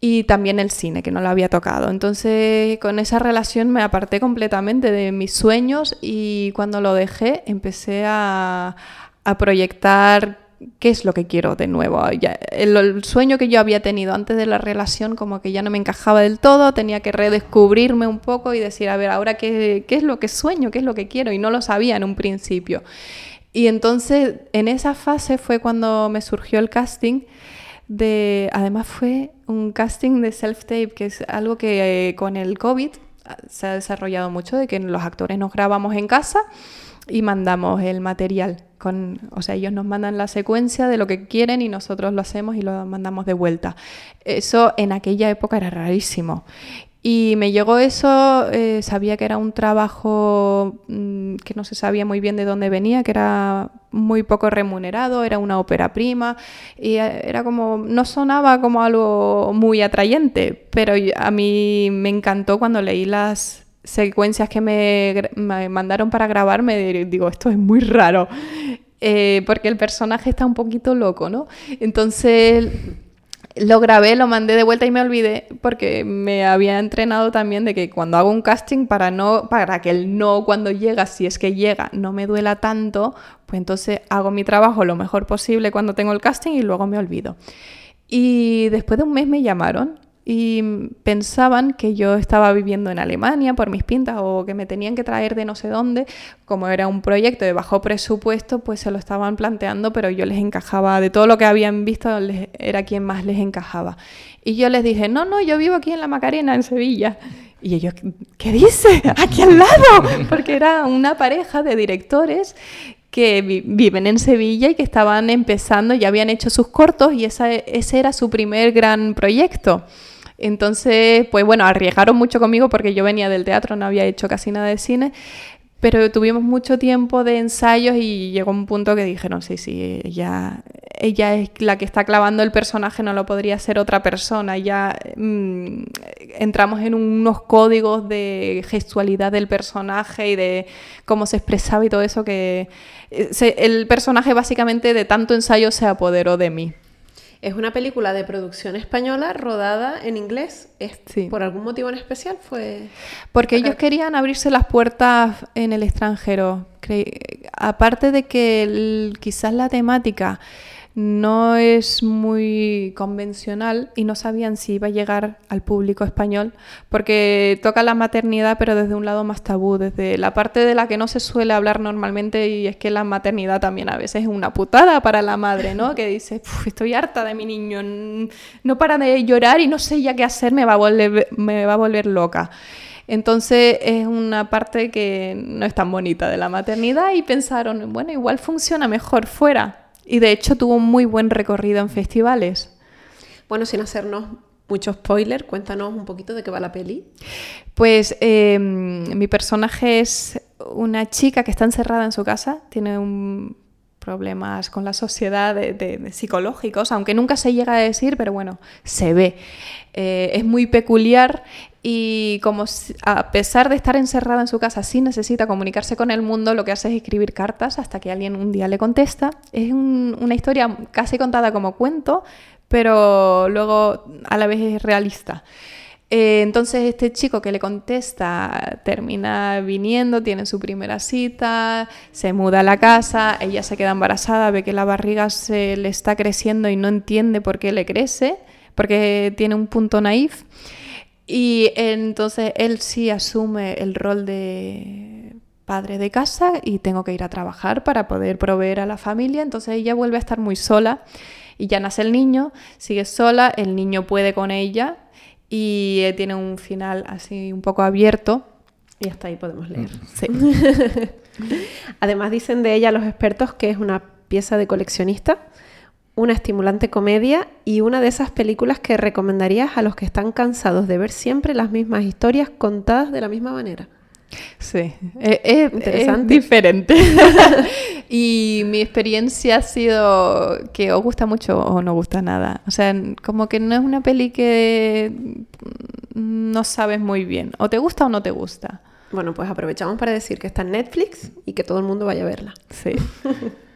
Y también el cine, que no lo había tocado. Entonces, con esa relación me aparté completamente de mis sueños y cuando lo dejé empecé a, a proyectar qué es lo que quiero de nuevo. el, sueño que yo había tenido antes de la relación como que ya no me encajaba del todo, tenía que redescubrirme un poco y decir, a ver, ahora qué, qué es lo que sueño, qué es lo que quiero, y no lo sabía en un principio. Y entonces en esa fase fue cuando me surgió el casting de, además fue un casting de self-tape, que es algo que eh, con el COVID se ha desarrollado mucho, de que los actores nos grabamos en casa y mandamos el material. Con, o sea, ellos nos mandan la secuencia de lo que quieren y nosotros lo hacemos y lo mandamos de vuelta. Eso en aquella época era rarísimo. Y me llegó eso, eh, sabía que era un trabajo mm, que no se sabía muy bien de dónde venía, que era muy poco remunerado, era una ópera prima, y eh, era como, no sonaba como algo muy atrayente, pero a mí me encantó cuando leí las secuencias que me, mandaron para grabarme, digo, esto es muy raro. Eh, porque el personaje está un poquito loco, ¿no? Entonces lo grabé, lo mandé de vuelta y me olvidé porque me había entrenado también de que cuando hago un casting para no para que el no cuando llega, si es que llega, no me duela tanto, pues entonces hago mi trabajo lo mejor posible cuando tengo el casting y luego me olvido. Y después de un mes me llamaron y pensaban que yo estaba viviendo en Alemania por mis pintas o que me tenían que traer de no sé dónde, como era un proyecto de bajo presupuesto, pues se lo estaban planteando, pero yo les encajaba, de todo lo que habían visto, era quien más les encajaba. Y yo les dije, no, no, yo vivo aquí en La Macarena, en Sevilla. Y ellos, ¿qué dice? Aquí al lado, porque era una pareja de directores que viven en Sevilla y que estaban empezando, ya habían hecho sus cortos y ese era su primer gran proyecto. Entonces, pues bueno, arriesgaron mucho conmigo porque yo venía del teatro, no había hecho casi nada de cine, pero tuvimos mucho tiempo de ensayos y llegó un punto que dijeron, sí, sí, ella, ella es la que está clavando el personaje, no lo podría ser otra persona. Ya mm, entramos en unos códigos de gestualidad del personaje y de cómo se expresaba y todo eso que eh, el personaje básicamente de tanto ensayo se apoderó de mí. Es una película de producción española rodada en inglés. ¿Por algún motivo en especial fue...? Porque ellos querían abrirse las puertas en el extranjero. Aparte de que quizás la temática no es muy convencional y no sabían si iba a llegar al público español porque toca la maternidad pero desde un lado más tabú, desde la parte de la que no se suele hablar normalmente y es que la maternidad también a veces es una putada para la madre, ¿no? Que dice, estoy harta de mi niño, no para de llorar y no sé ya qué hacer, me va a volver, a volver loca. Entonces es una parte que no es tan bonita de la maternidad y pensaron, bueno, igual funciona mejor fuera. Y de hecho tuvo un muy buen recorrido en festivales. Bueno, sin hacernos mucho spoiler, cuéntanos un poquito de qué va la peli. Pues em, mi personaje es una chica que está encerrada en su casa, tiene un problemas con la sociedad de, psicológicos, aunque nunca se llega a decir, pero bueno, se ve. Eh, es muy peculiar y como a pesar de estar encerrada en su casa, sí necesita comunicarse con el mundo, lo que hace es escribir cartas hasta que alguien un día le contesta. Es una historia casi contada como cuento, pero luego a la vez es realista. Eh, entonces este chico que le contesta termina viniendo, tiene su primera cita, se muda a la casa, ella se queda embarazada, ve que la barriga se le está creciendo y no entiende por qué le crece, porque tiene un punto naif. Y entonces él sí asume el rol de padre de casa y tengo que ir a trabajar para poder proveer a la familia, entonces ella vuelve a estar muy sola y ya nace el niño, sigue sola, el niño puede con ella y eh, tiene un final así un poco abierto. Y hasta ahí podemos leer. Mm. Además dicen de ella los expertos que es una pieza de coleccionista, una estimulante comedia y una de esas películas que recomendarías a los que están cansados de ver siempre las mismas historias contadas de la misma manera. Sí, eh, eh, es, diferente. y mi experiencia ha sido que os gusta mucho o no gusta nada. O sea, como que no es una peli que no sabes muy bien. O te gusta o no te gusta. Bueno, pues aprovechamos para decir que está en Netflix y que todo el mundo vaya a verla. Sí.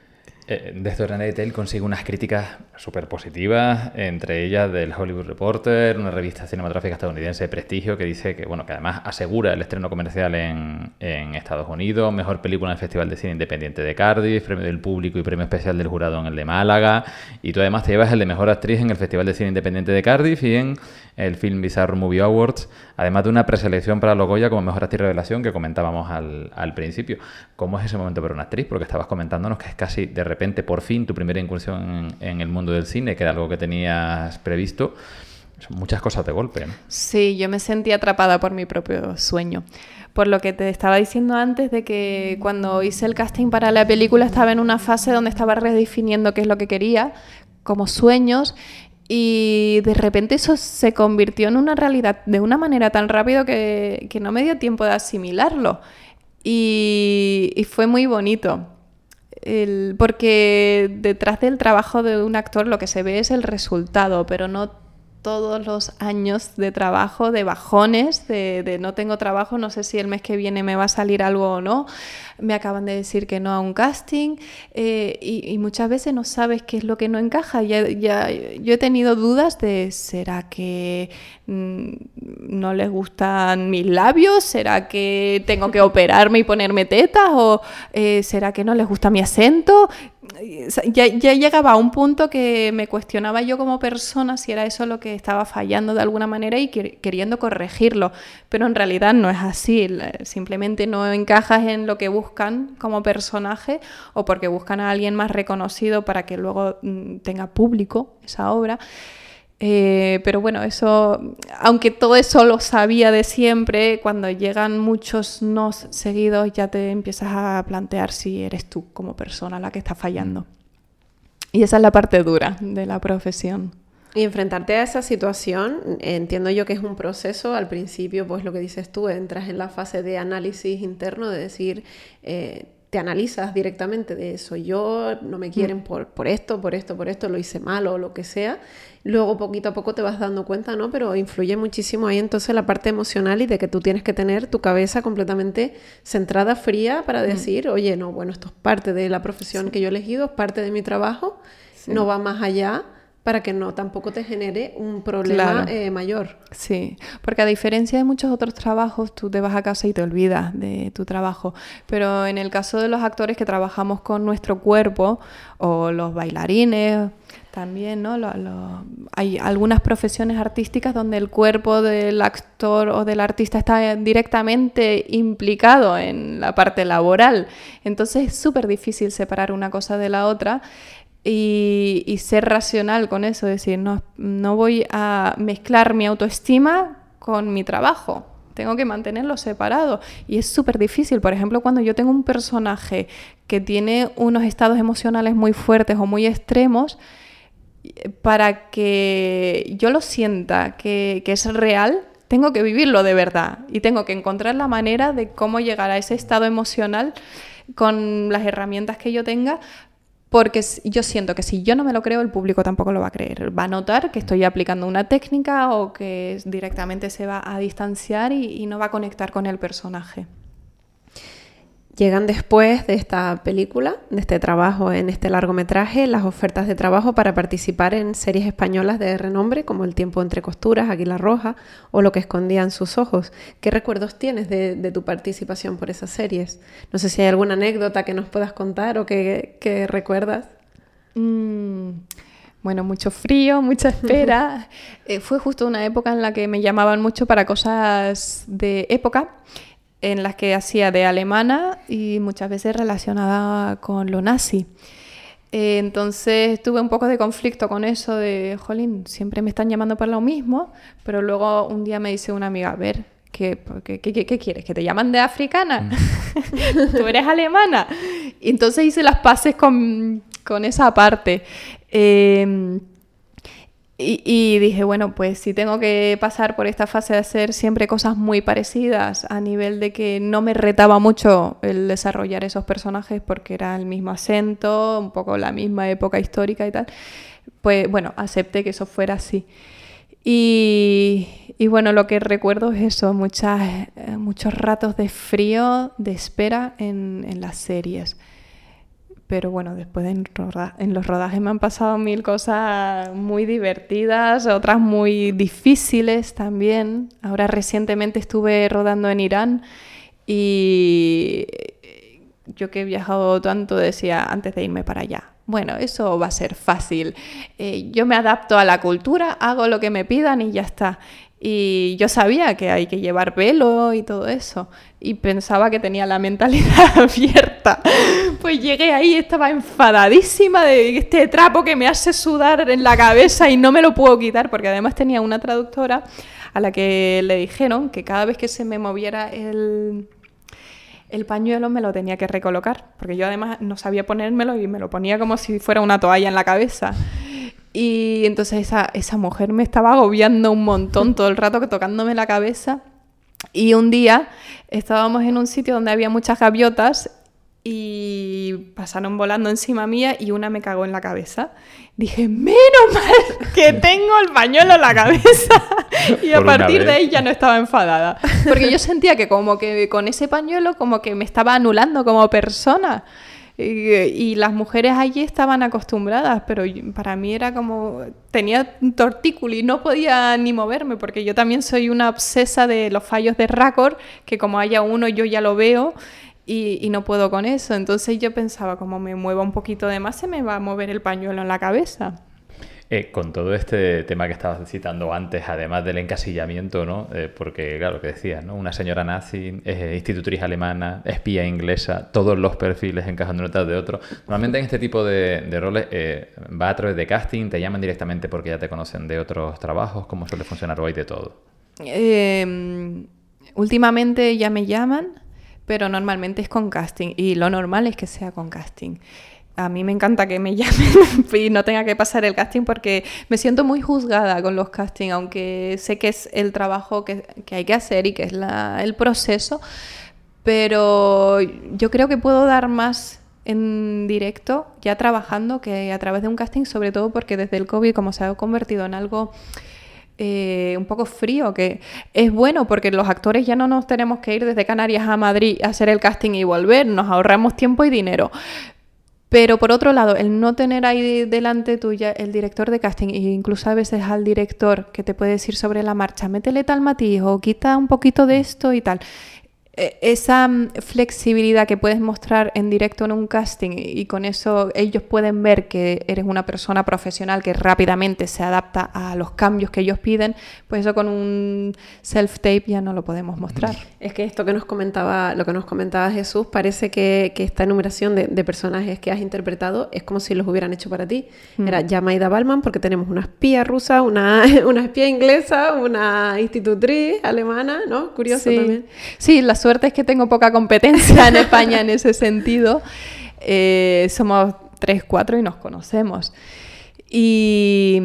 Eh, Death Detail consigue unas críticas súper positivas, entre ellas del Hollywood Reporter, una revista cinematográfica estadounidense de prestigio que dice que, bueno, que además asegura el estreno comercial en, en Estados Unidos, mejor película en el Festival de Cine Independiente de Cardiff, premio del público y premio especial del jurado en el de Málaga, y tú además te llevas el de mejor actriz en el Festival de Cine Independiente de Cardiff y en el Film Bizarre Movie Awards, además de una preselección para Logoya como mejor actriz revelación que comentábamos al, al principio. ¿Cómo es ese momento para una actriz? Porque estabas comentándonos que es casi de repente, por fin, tu primera incursión en, el mundo del cine, que era algo que tenías previsto. Son muchas cosas de golpe. Sí, yo me sentí atrapada por mi propio sueño. Por lo que te estaba diciendo antes de que cuando hice el casting para la película estaba en una fase donde estaba redefiniendo qué es lo que quería como sueños Y de repente eso se convirtió en una realidad de una manera tan rápido que, no me dio tiempo de asimilarlo. Y, fue muy bonito. Porque detrás del trabajo de un actor lo que se ve es el resultado, pero no todos los años de trabajo, de bajones, de, no tengo trabajo, no sé si el mes que viene me va a salir algo o no, me acaban de decir que no a un casting eh, y, muchas veces no sabes qué es lo que no encaja. Ya, yo he tenido dudas de, ¿será que mm, no les gustan mis labios? ¿Será que tengo que operarme y ponerme tetas? ¿O eh, será que no les gusta mi acento? Ya, llegaba a un punto que me cuestionaba yo como persona si era eso lo que estaba fallando de alguna manera y queriendo corregirlo, pero en realidad no es así, simplemente no encajas en lo que buscan como personaje o porque buscan a alguien más reconocido para que luego mm, tenga público esa obra. Eh, pero bueno, eso, aunque todo eso lo sabía de siempre, cuando llegan muchos no seguidos ya te empiezas a plantear si eres tú como persona la que está fallando. Y esa es la parte dura de la profesión. Y enfrentarte a esa situación, entiendo yo que es un proceso. Al principio, pues lo que dices tú, entras en la fase de análisis interno, de decir, eh, te analizas directamente de soy yo, no me quieren mm. por, por esto, por esto, por esto, lo hice mal o lo que sea. Luego poquito a poco te vas dando cuenta, ¿no? Pero influye muchísimo ahí entonces la parte emocional y de que tú tienes que tener tu cabeza completamente centrada, fría, para mm. decir, oye, no, bueno, esto es parte de la profesión que yo he elegido, es parte de mi trabajo, no va más allá para que no tampoco te genere un problema eh, mayor. Sí, porque a diferencia de muchos otros trabajos, tú te vas a casa y te olvidas de tu trabajo. Pero en el caso de los actores que trabajamos con nuestro cuerpo, o los bailarines, también, ¿no? hay algunas profesiones artísticas donde el cuerpo del actor o del artista está directamente implicado en la parte laboral. Entonces es súper difícil separar una cosa de la otra y, ser racional con eso, decir, no, no voy a mezclar mi autoestima con mi trabajo. Tengo que mantenerlo separado. Y es súper difícil. Por ejemplo, cuando yo tengo un personaje que tiene unos estados emocionales muy fuertes o muy extremos, para que yo lo sienta que, que, es real, tengo que vivirlo de verdad y tengo que encontrar la manera de cómo llegar a ese estado emocional con las herramientas que yo tenga porque yo siento que si yo no me lo creo, el público tampoco lo va a creer. Va a notar que estoy aplicando una técnica o que directamente se va a distanciar y, no va a conectar con el personaje. Llegan después de esta película, de este trabajo en este largometraje, las ofertas de trabajo para participar en series españolas de renombre como El tiempo entre costuras, Águila Roja o Lo que escondían sus ojos. ¿Qué recuerdos tienes de, tu participación por esas series? No sé si hay alguna anécdota que nos puedas contar o que, recuerdas. Mm, bueno, mucho frío, mucha espera. Eh, fue justo una época en la que me llamaban mucho para cosas de época en las que hacía de alemana y muchas veces relacionada con lo nazi. Eh, entonces tuve un poco de conflicto con eso de, jolín, siempre me están llamando para lo mismo, pero luego un día me dice una amiga, a ver, ¿qué, qué, quieres? ¿Que te llaman de africana? Mm. ¿Tú eres alemana? Y entonces hice las paces con, con esa parte. Eh, y, dije, bueno, pues si tengo que pasar por esta fase de hacer siempre cosas muy parecidas a nivel de que no me retaba mucho el desarrollar esos personajes porque era el mismo acento, un poco la misma época histórica y tal, pues bueno, acepté que eso fuera así. Y, bueno, lo que recuerdo es eso, muchas, eh, muchos ratos de frío, de espera en, en las series pero bueno, después en, en, los rodajes me han pasado mil cosas muy divertidas, otras muy difíciles también. Ahora recientemente estuve rodando en Irán y yo que he viajado tanto decía antes de irme para allá. Bueno, eso va a ser fácil. Eh, yo me adapto a la cultura, hago lo que me pidan y ya está. Y yo sabía que hay que llevar velo y todo eso. Y pensaba que tenía la mentalidad abierta. Pues llegué ahí, estaba enfadadísima de este trapo que me hace sudar en la cabeza y no me lo puedo quitar, porque además tenía una traductora a la que le dijeron que cada vez que se me moviera el, el pañuelo me lo tenía que recolocar, porque yo además no sabía ponérmelo y me lo ponía como si fuera una toalla en la cabeza. Y entonces esa, esa mujer me estaba agobiando un montón todo el rato tocándome la cabeza. Y un día estábamos en un sitio donde había muchas gaviotas y pasaron volando encima mía y una me cagó en la cabeza. Dije, menos mal que tengo el pañuelo en la cabeza. y a partir de ahí ya no estaba enfadada. Porque yo sentía que como que con ese pañuelo como que me estaba anulando como persona. Y, las mujeres allí estaban acostumbradas, pero para mí era como, tenía y no podía ni moverme, porque yo también soy una obsesa de los fallos de récord, que como haya uno yo ya lo veo y, no puedo con eso. Entonces yo pensaba, como me mueva un poquito de más, se me va a mover el pañuelo en la cabeza. Eh, con todo este tema que estabas citando antes, además del encasillamiento, ¿no? Eh, porque, claro, que decías, ¿no? Una señora nazi, institutriz alemana, espía inglesa, todos los perfiles encajan uno de otro. Normalmente en este tipo de, roles eh, va a través de casting, te llaman directamente porque ya te conocen de otros trabajos, ¿cómo suele funcionar hoy de todo? Em, últimamente ya me llaman, pero normalmente es con casting y lo normal es que sea con casting a mí me encanta que me llamen y no tenga que pasar el casting porque me siento muy juzgada con los castings, aunque sé que es el trabajo que, hay que hacer y que es el proceso, pero yo creo que puedo dar más en directo ya trabajando que a través de un casting, sobre todo porque desde el COVID como se ha convertido en algo... Eh, un poco frío, que es bueno porque los actores ya no nos tenemos que ir desde Canarias a Madrid a hacer el casting y volver, nos ahorramos tiempo y dinero. Pero por otro lado, el no tener ahí delante tuya el director de casting, e incluso a veces al director que te puede decir sobre la marcha, métele tal matiz o quita un poquito de esto y tal. E, esa mm, flexibilidad que puedes mostrar en directo en un casting y con eso ellos pueden ver que eres una persona profesional que rápidamente se adapta a los cambios que ellos piden, pues eso con un self-tape ya no lo podemos mostrar. Es que esto que nos comentaba, lo que nos comentaba Jesús, parece que, esta enumeración de, personajes que has interpretado es como si los hubieran hecho para ti. Mm. Era Yamaida Balman porque tenemos una espía rusa, una, una espía inglesa, una institutriz alemana, ¿no? Curioso también. Sí, las suerte es que tengo poca competencia en España en ese sentido. Eh, somos tres, cuatro y nos conocemos. Y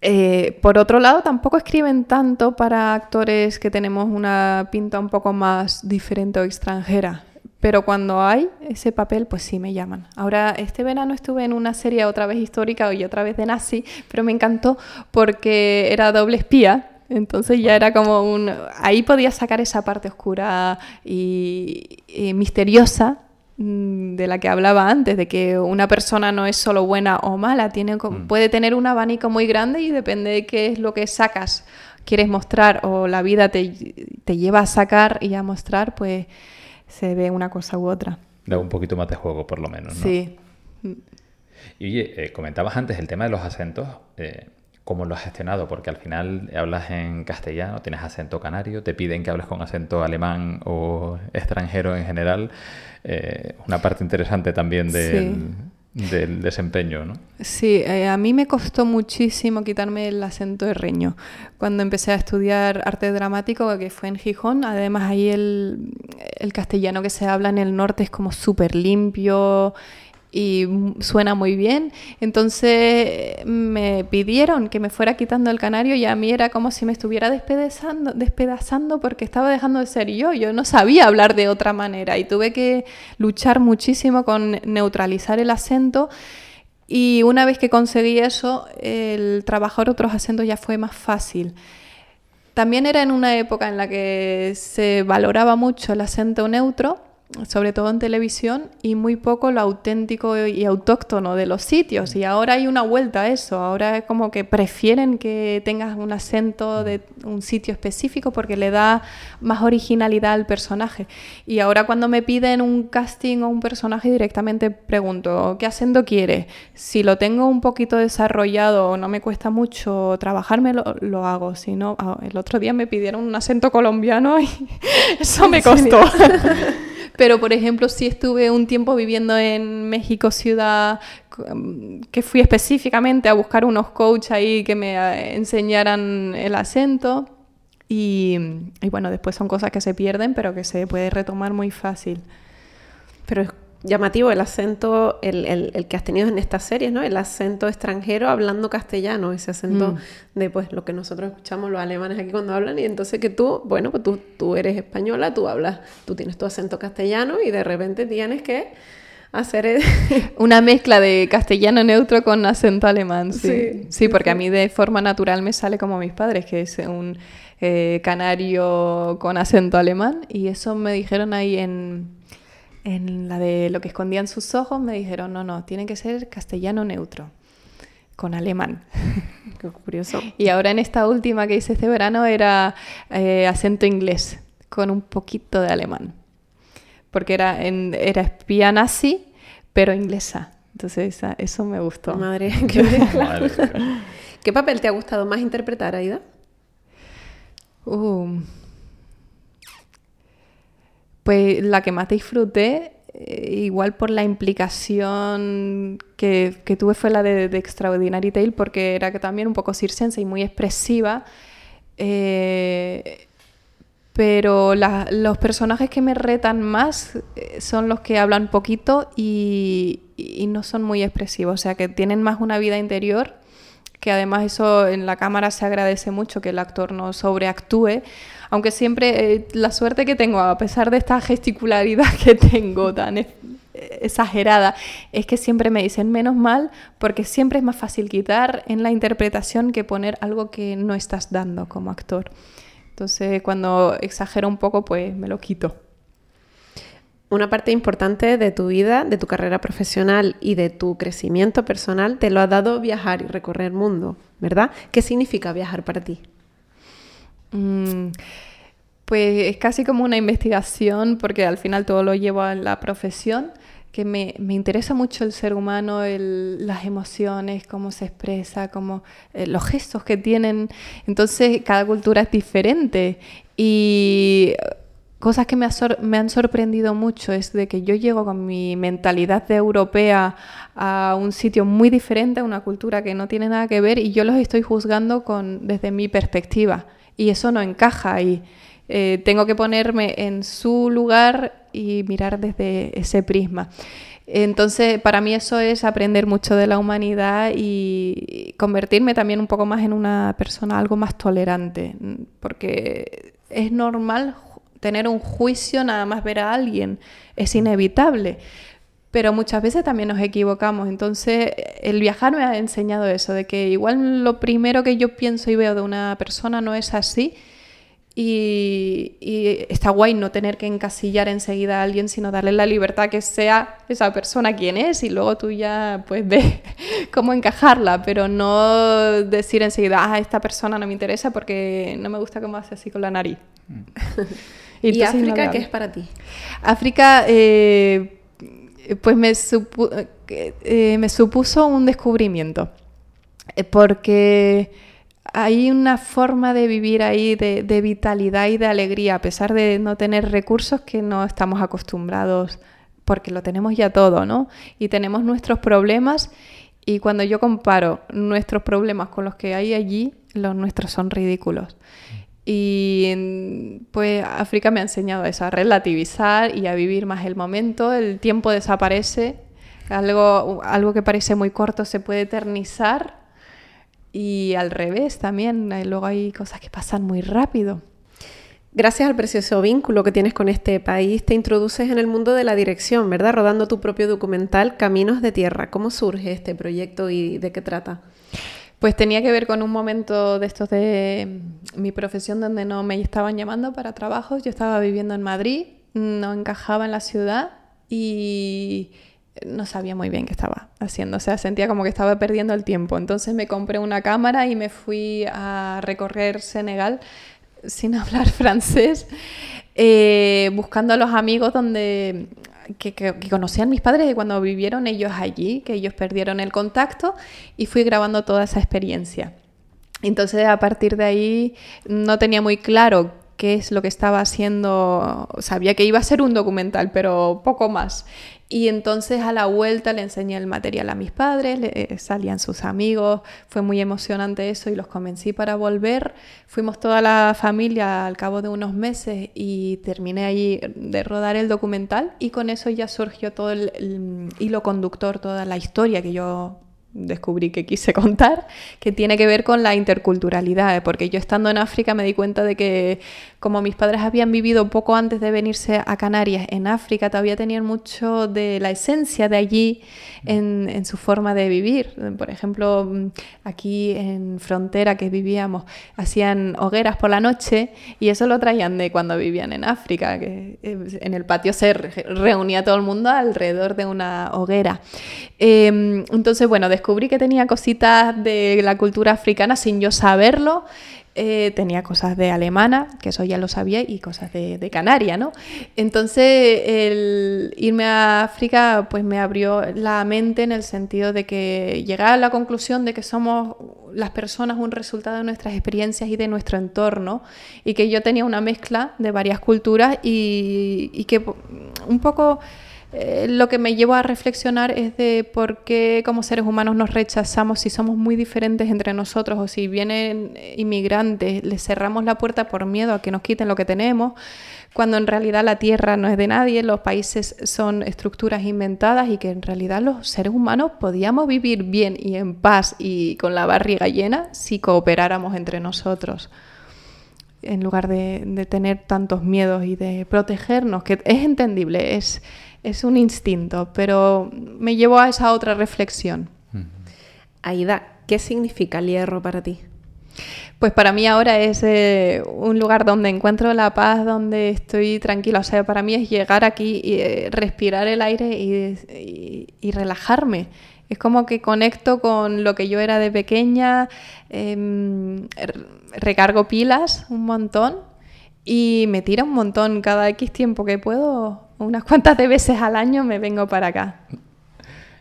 eh, por otro lado, tampoco escriben tanto para actores que tenemos una pinta un poco más diferente o extranjera. Pero cuando hay ese papel, pues sí me llaman. Ahora, este verano estuve en una serie otra vez histórica y otra vez de nazi, pero me encantó porque era doble espía entonces ya era como un... Ahí podía sacar esa parte oscura y, misteriosa mm, de la que hablaba antes, de que una persona no es solo buena o mala, tiene, mm. puede tener un abanico muy grande y depende de qué es lo que sacas, quieres mostrar o la vida te, lleva a sacar y a mostrar, pues se ve una cosa u otra. Da un poquito más de juego, por lo menos, ¿no? Sí. Y oye, eh, comentabas antes el tema de los acentos. Eh, cómo lo has gestionado, porque al final hablas en castellano, tienes acento canario, te piden que hables con acento alemán o extranjero en general. Eh, una parte interesante también del, desempeño, ¿no? Sí, eh, a mí me costó muchísimo quitarme el acento de reño. Cuando empecé a estudiar arte dramático, que fue en Gijón, además ahí el, el castellano que se habla en el norte es como súper limpio y suena muy bien. Entonces me pidieron que me fuera quitando el canario y a mí era como si me estuviera despedazando, despedazando porque estaba dejando de ser yo. Yo no sabía hablar de otra manera y tuve que luchar muchísimo con neutralizar el acento. Y una vez que conseguí eso, el trabajar otros acentos ya fue más fácil. También era en una época en la que se valoraba mucho el acento neutro sobre todo en televisión, y muy poco lo auténtico y autóctono de los sitios. Y ahora hay una vuelta a eso, ahora es como que prefieren que tengas un acento de un sitio específico porque le da más originalidad al personaje. Y ahora cuando me piden un casting o un personaje directamente pregunto, ¿qué acento quiere? Si lo tengo un poquito desarrollado o no me cuesta mucho trabajarme, lo, hago. Si no, ah, el otro día me pidieron un acento colombiano y eso me costó. Pero, por ejemplo, sí estuve un tiempo viviendo en México ciudad, que fui específicamente a buscar unos coaches ahí que me eh, enseñaran el acento. Y, y, bueno, después son cosas que se pierden, pero que se puede retomar muy fácil. Pero llamativo el acento, el, el, el, que has tenido en estas series, ¿no? El acento extranjero hablando castellano, ese acento mm. de pues lo que nosotros escuchamos los alemanes aquí cuando hablan, y entonces que tú, bueno, pues tú, tú eres española, tú hablas, tú tienes tu acento castellano y de repente tienes que hacer una mezcla de castellano neutro con acento alemán, sí. Sí, porque a mí de forma natural me sale como mis padres, que es un eh, canario con acento alemán, y eso me dijeron ahí en en la de lo que escondían sus ojos me dijeron, no, no, tiene que ser castellano neutro, con alemán. Qué curioso. Y ahora en esta última que hice este verano era eh, acento inglés, con un poquito de alemán. Porque era, en, era espía nazi, pero inglesa. Entonces eso me gustó. Madre, qué Madre. ¿Qué papel te ha gustado más interpretar, Aida? Uh, pues la que más disfruté, eh, igual por la implicación que, tuve, fue la de, Extraordinary Tale, porque era que también un poco circense y muy expresiva. Eh, pero los personajes que me retan más eh, son los que hablan poquito y, y, no son muy expresivos, o sea que tienen más una vida interior, que además eso en la cámara se agradece mucho que el actor no sobreactúe, aunque siempre eh, la suerte que tengo, a pesar de esta gesticularidad que tengo tan exagerada, es que siempre me dicen menos mal porque siempre es más fácil quitar en la interpretación que poner algo que no estás dando como actor. Entonces cuando exagero un poco, pues me lo quito. Una parte importante de tu vida, de tu carrera profesional y de tu crecimiento personal te lo ha dado viajar y recorrer el mundo, ¿verdad? ¿Qué significa viajar para ti? Mm, pues es casi como una investigación, porque al final todo lo llevo a la profesión, que me, interesa mucho el ser humano, las emociones, cómo se expresa, cómo, eh, los gestos que tienen. Entonces, cada cultura es diferente. Y cosas que me, me, han sorprendido mucho es de que yo llego con mi mentalidad de europea a un sitio muy diferente, a una cultura que no tiene nada que ver, y yo los estoy juzgando con, desde mi perspectiva y eso no encaja. Y eh, tengo que ponerme en su lugar y mirar desde ese prisma. Entonces, para mí eso es aprender mucho de la humanidad y convertirme también un poco más en una persona algo más tolerante, porque es normal tener un juicio nada más ver a alguien, es inevitable pero muchas veces también nos equivocamos. Entonces, el viajar me ha enseñado eso, de que igual lo primero que yo pienso y veo de una persona no es así. Y, está guay no tener que encasillar enseguida a alguien, sino darle la libertad que sea esa persona quien es y luego tú ya pues ves cómo encajarla, pero no decir enseguida, ah, esta persona no me interesa porque no me gusta cómo hace así con la nariz. Mm. ¿Y, África qué es para ti? África, eh, pues me, eh, me supuso un descubrimiento, eh, porque hay una forma de vivir ahí de, vitalidad y de alegría, a pesar de no tener recursos que no estamos acostumbrados, porque lo tenemos ya todo, ¿no? Y tenemos nuestros problemas y cuando yo comparo nuestros problemas con los que hay allí, los nuestros son ridículos. Y pues África me ha enseñado eso, a relativizar y a vivir más el momento. El tiempo desaparece, algo, algo que parece muy corto se puede eternizar y al revés también. Luego hay cosas que pasan muy rápido. Gracias al precioso vínculo que tienes con este país, te introduces en el mundo de la dirección, ¿verdad? Rodando tu propio documental Caminos de Tierra. ¿Cómo surge este proyecto y de qué trata? Pues tenía que ver con un momento de estos de mi profesión donde no me estaban llamando para trabajos. Yo estaba viviendo en Madrid, no encajaba en la ciudad y no sabía muy bien qué estaba haciendo. O sea, sentía como que estaba perdiendo el tiempo. Entonces me compré una cámara y me fui a recorrer Senegal sin hablar francés, eh, buscando a los amigos donde que, conocían mis padres de cuando vivieron ellos allí, que ellos perdieron el contacto y fui grabando toda esa experiencia. Entonces a partir de ahí no tenía muy claro qué es lo que estaba haciendo. Sabía que iba a ser un documental, pero poco más. Y entonces a la vuelta le enseñé el material a mis padres, le, salían sus amigos, fue muy emocionante eso y los convencí para volver. Fuimos toda la familia al cabo de unos meses y terminé allí de rodar el documental y con eso ya surgió todo el, el hilo conductor, toda la historia que yo descubrí que quise contar, que tiene que ver con la interculturalidad, porque yo estando en África me di cuenta de que como mis padres habían vivido poco antes de venirse a Canarias en África, todavía tenían mucho de la esencia de allí en, su forma de vivir. Por ejemplo, aquí en Frontera que vivíamos, hacían hogueras por la noche y eso lo traían de cuando vivían en África, que eh, en el patio se reunía todo el mundo alrededor de una hoguera. Em, entonces, bueno, descubrí que tenía cositas de la cultura africana sin yo saberlo. Eh, tenía cosas de alemana, que eso ya lo sabía, y cosas de, Canaria, ¿no? Entonces, el irme a África, pues me abrió la mente en el sentido de que llegar a la conclusión de que somos las personas un resultado de nuestras experiencias y de nuestro entorno, y que yo tenía una mezcla de varias culturas y que un poco eh, lo que me llevó a reflexionar es de por qué como seres humanos nos rechazamos si somos muy diferentes entre nosotros o si vienen inmigrantes, les cerramos la puerta por miedo a que nos quiten lo que tenemos, cuando en realidad la tierra no es de nadie, los países son estructuras inventadas y que en realidad los seres humanos podíamos vivir bien y en paz y con la barriga llena si cooperáramos entre nosotros en lugar de, de tener tantos miedos y de protegernos, que es entendible, es, es un instinto, pero me llevó a esa otra reflexión. Aida, ¿qué significa el hierro para ti? Pues para mí ahora es eh, un lugar donde encuentro la paz, donde estoy tranquila. O sea, para mí es llegar aquí y eh, respirar el aire y, relajarme. Es como que conecto con lo que yo era de pequeña, em, recargo pilas un montón y me tira un montón cada X tiempo que puedo unas cuantas de veces al año me vengo para acá.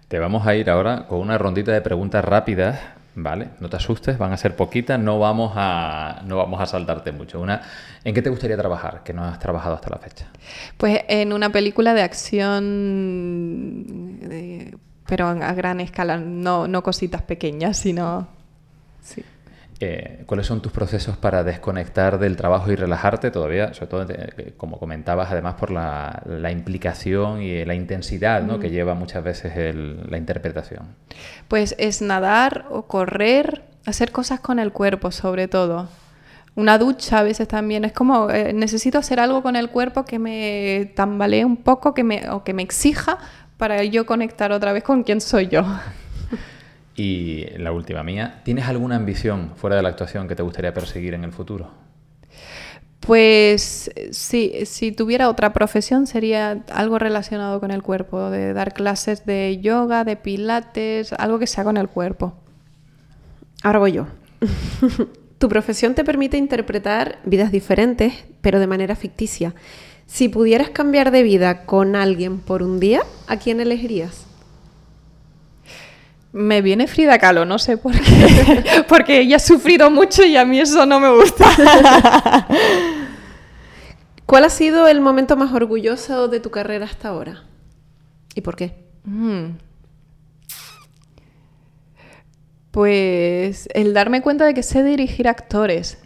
Te vamos a ir ahora con una rondita de preguntas rápidas, ¿vale? No te asustes, van a ser poquitas, no vamos a, no vamos a saltarte mucho. Una, ¿En qué te gustaría trabajar, que no has trabajado hasta la fecha? Pues en una película de acción, pero a gran escala, no, no cositas pequeñas, sino... Sí. Eh, ¿Cuáles son tus procesos para desconectar del trabajo y relajarte todavía? Sobre todo, eh, como comentabas, además por la, implicación y la intensidad ¿no? que lleva muchas veces la interpretación. Pues es nadar o correr, hacer cosas con el cuerpo sobre todo. Una ducha a veces también. Es como, eh, necesito hacer algo con el cuerpo que me tambalee un poco que me, o que me exija para yo conectar otra vez con quién soy yo. Y la última mía, ¿tienes alguna ambición fuera de la actuación que te gustaría perseguir en el futuro? Pues sí, si tuviera otra profesión sería algo relacionado con el cuerpo, de dar clases de yoga, de pilates, algo que sea con el cuerpo. Ahora voy yo. tu profesión te permite interpretar vidas diferentes, pero de manera ficticia. Si pudieras cambiar de vida con alguien por un día, ¿a quién elegirías? Me viene Frida Kahlo, no sé por qué, porque ella ha sufrido mucho y a mí eso no me gusta. ¿Cuál ha sido el momento más orgulloso de tu carrera hasta ahora? ¿Y por qué? Mm. Pues el darme cuenta de que sé dirigir actores.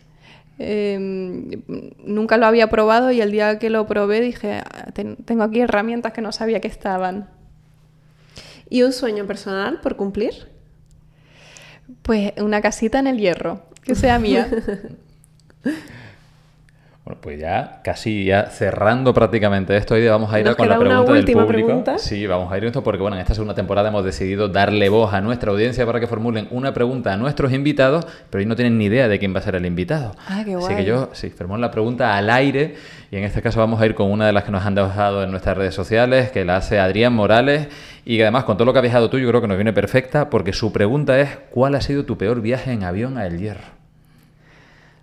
Em, nunca lo había probado y el día que lo probé dije, ah, tengo aquí herramientas que no sabía que estaban. ¿Y un sueño personal por cumplir? Pues una casita en el hierro, que sea mía. Bueno, pues ya casi ya cerrando prácticamente esto, hoy vamos a ir a con la pregunta del público. Pregunta? Sí, vamos a ir a esto porque bueno, en esta segunda temporada hemos decidido darle voz a nuestra audiencia para que formulen una pregunta a nuestros invitados, pero ellos no tienen ni idea de quién va a ser el invitado. Ah, qué guay. Así que yo, sí, formó la pregunta al aire y en este caso vamos a ir con una de las que nos han dejado en nuestras redes sociales, que la hace Adrián Morales y que además con todo lo que ha viajado tú yo creo que nos viene perfecta porque su pregunta es ¿cuál ha sido tu peor viaje en avión a El Hierro?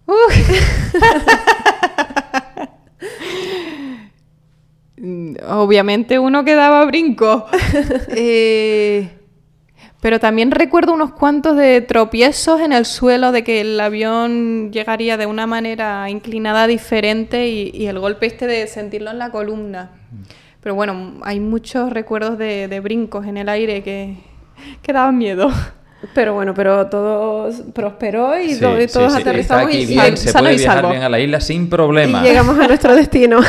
obviamente uno que daba brinco. Eh, Pero también recuerdo unos cuantos de tropiezos en el suelo, de que el avión llegaría de una manera inclinada diferente y, el golpe este de sentirlo en la columna. Pero bueno, hay muchos recuerdos de, brincos en el aire que, que daban miedo. Pero bueno, pero todo prosperó y, todos aterrizamos y bien, se puede viajar bien a la isla sin problema. Y llegamos a nuestro destino.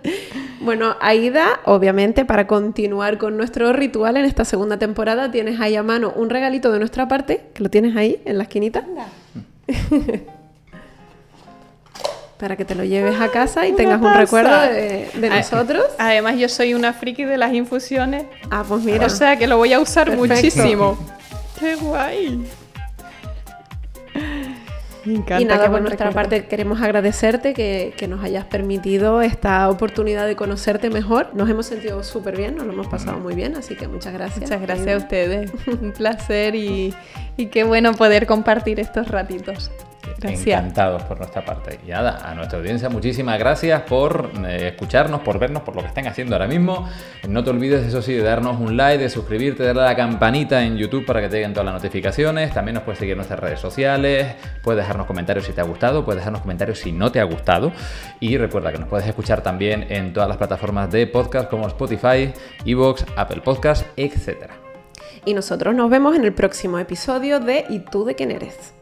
bueno, Aida, obviamente, para continuar con nuestro ritual en esta segunda temporada, tienes ahí a mano un regalito de nuestra parte, que lo tienes ahí en la esquinita. para que te lo lleves a casa y tengas un recuerdo de, nosotros. Además, yo soy una friki de las infusiones. Ah, pues mira. O sea que lo voy a usar muchísimo. ¡Qué guay! Me encanta, y nada, por nuestra parte queremos agradecerte que, nos hayas permitido esta oportunidad de conocerte mejor. Nos hemos sentido súper bien, nos lo hemos pasado muy bien, así que muchas gracias. Muchas gracias a ustedes. Un placer y, y qué bueno poder compartir estos ratitos. Encantados por nuestra parte. Y nada, a nuestra audiencia, muchísimas gracias por eh, escucharnos, por vernos, por lo que estén haciendo ahora mismo. No te olvides, eso sí, de darnos un like, de suscribirte, de darle a la campanita en YouTube para que te lleguen todas las notificaciones. También nos puedes seguir en nuestras redes sociales. Puedes dejarnos comentarios si te ha gustado, puedes dejarnos comentarios si no te ha gustado. Y recuerda que nos puedes escuchar también en todas las plataformas de podcast como Spotify, Evox, Apple Podcast, etc. Y nosotros nos vemos en el próximo episodio de ¿Y tú de quién eres?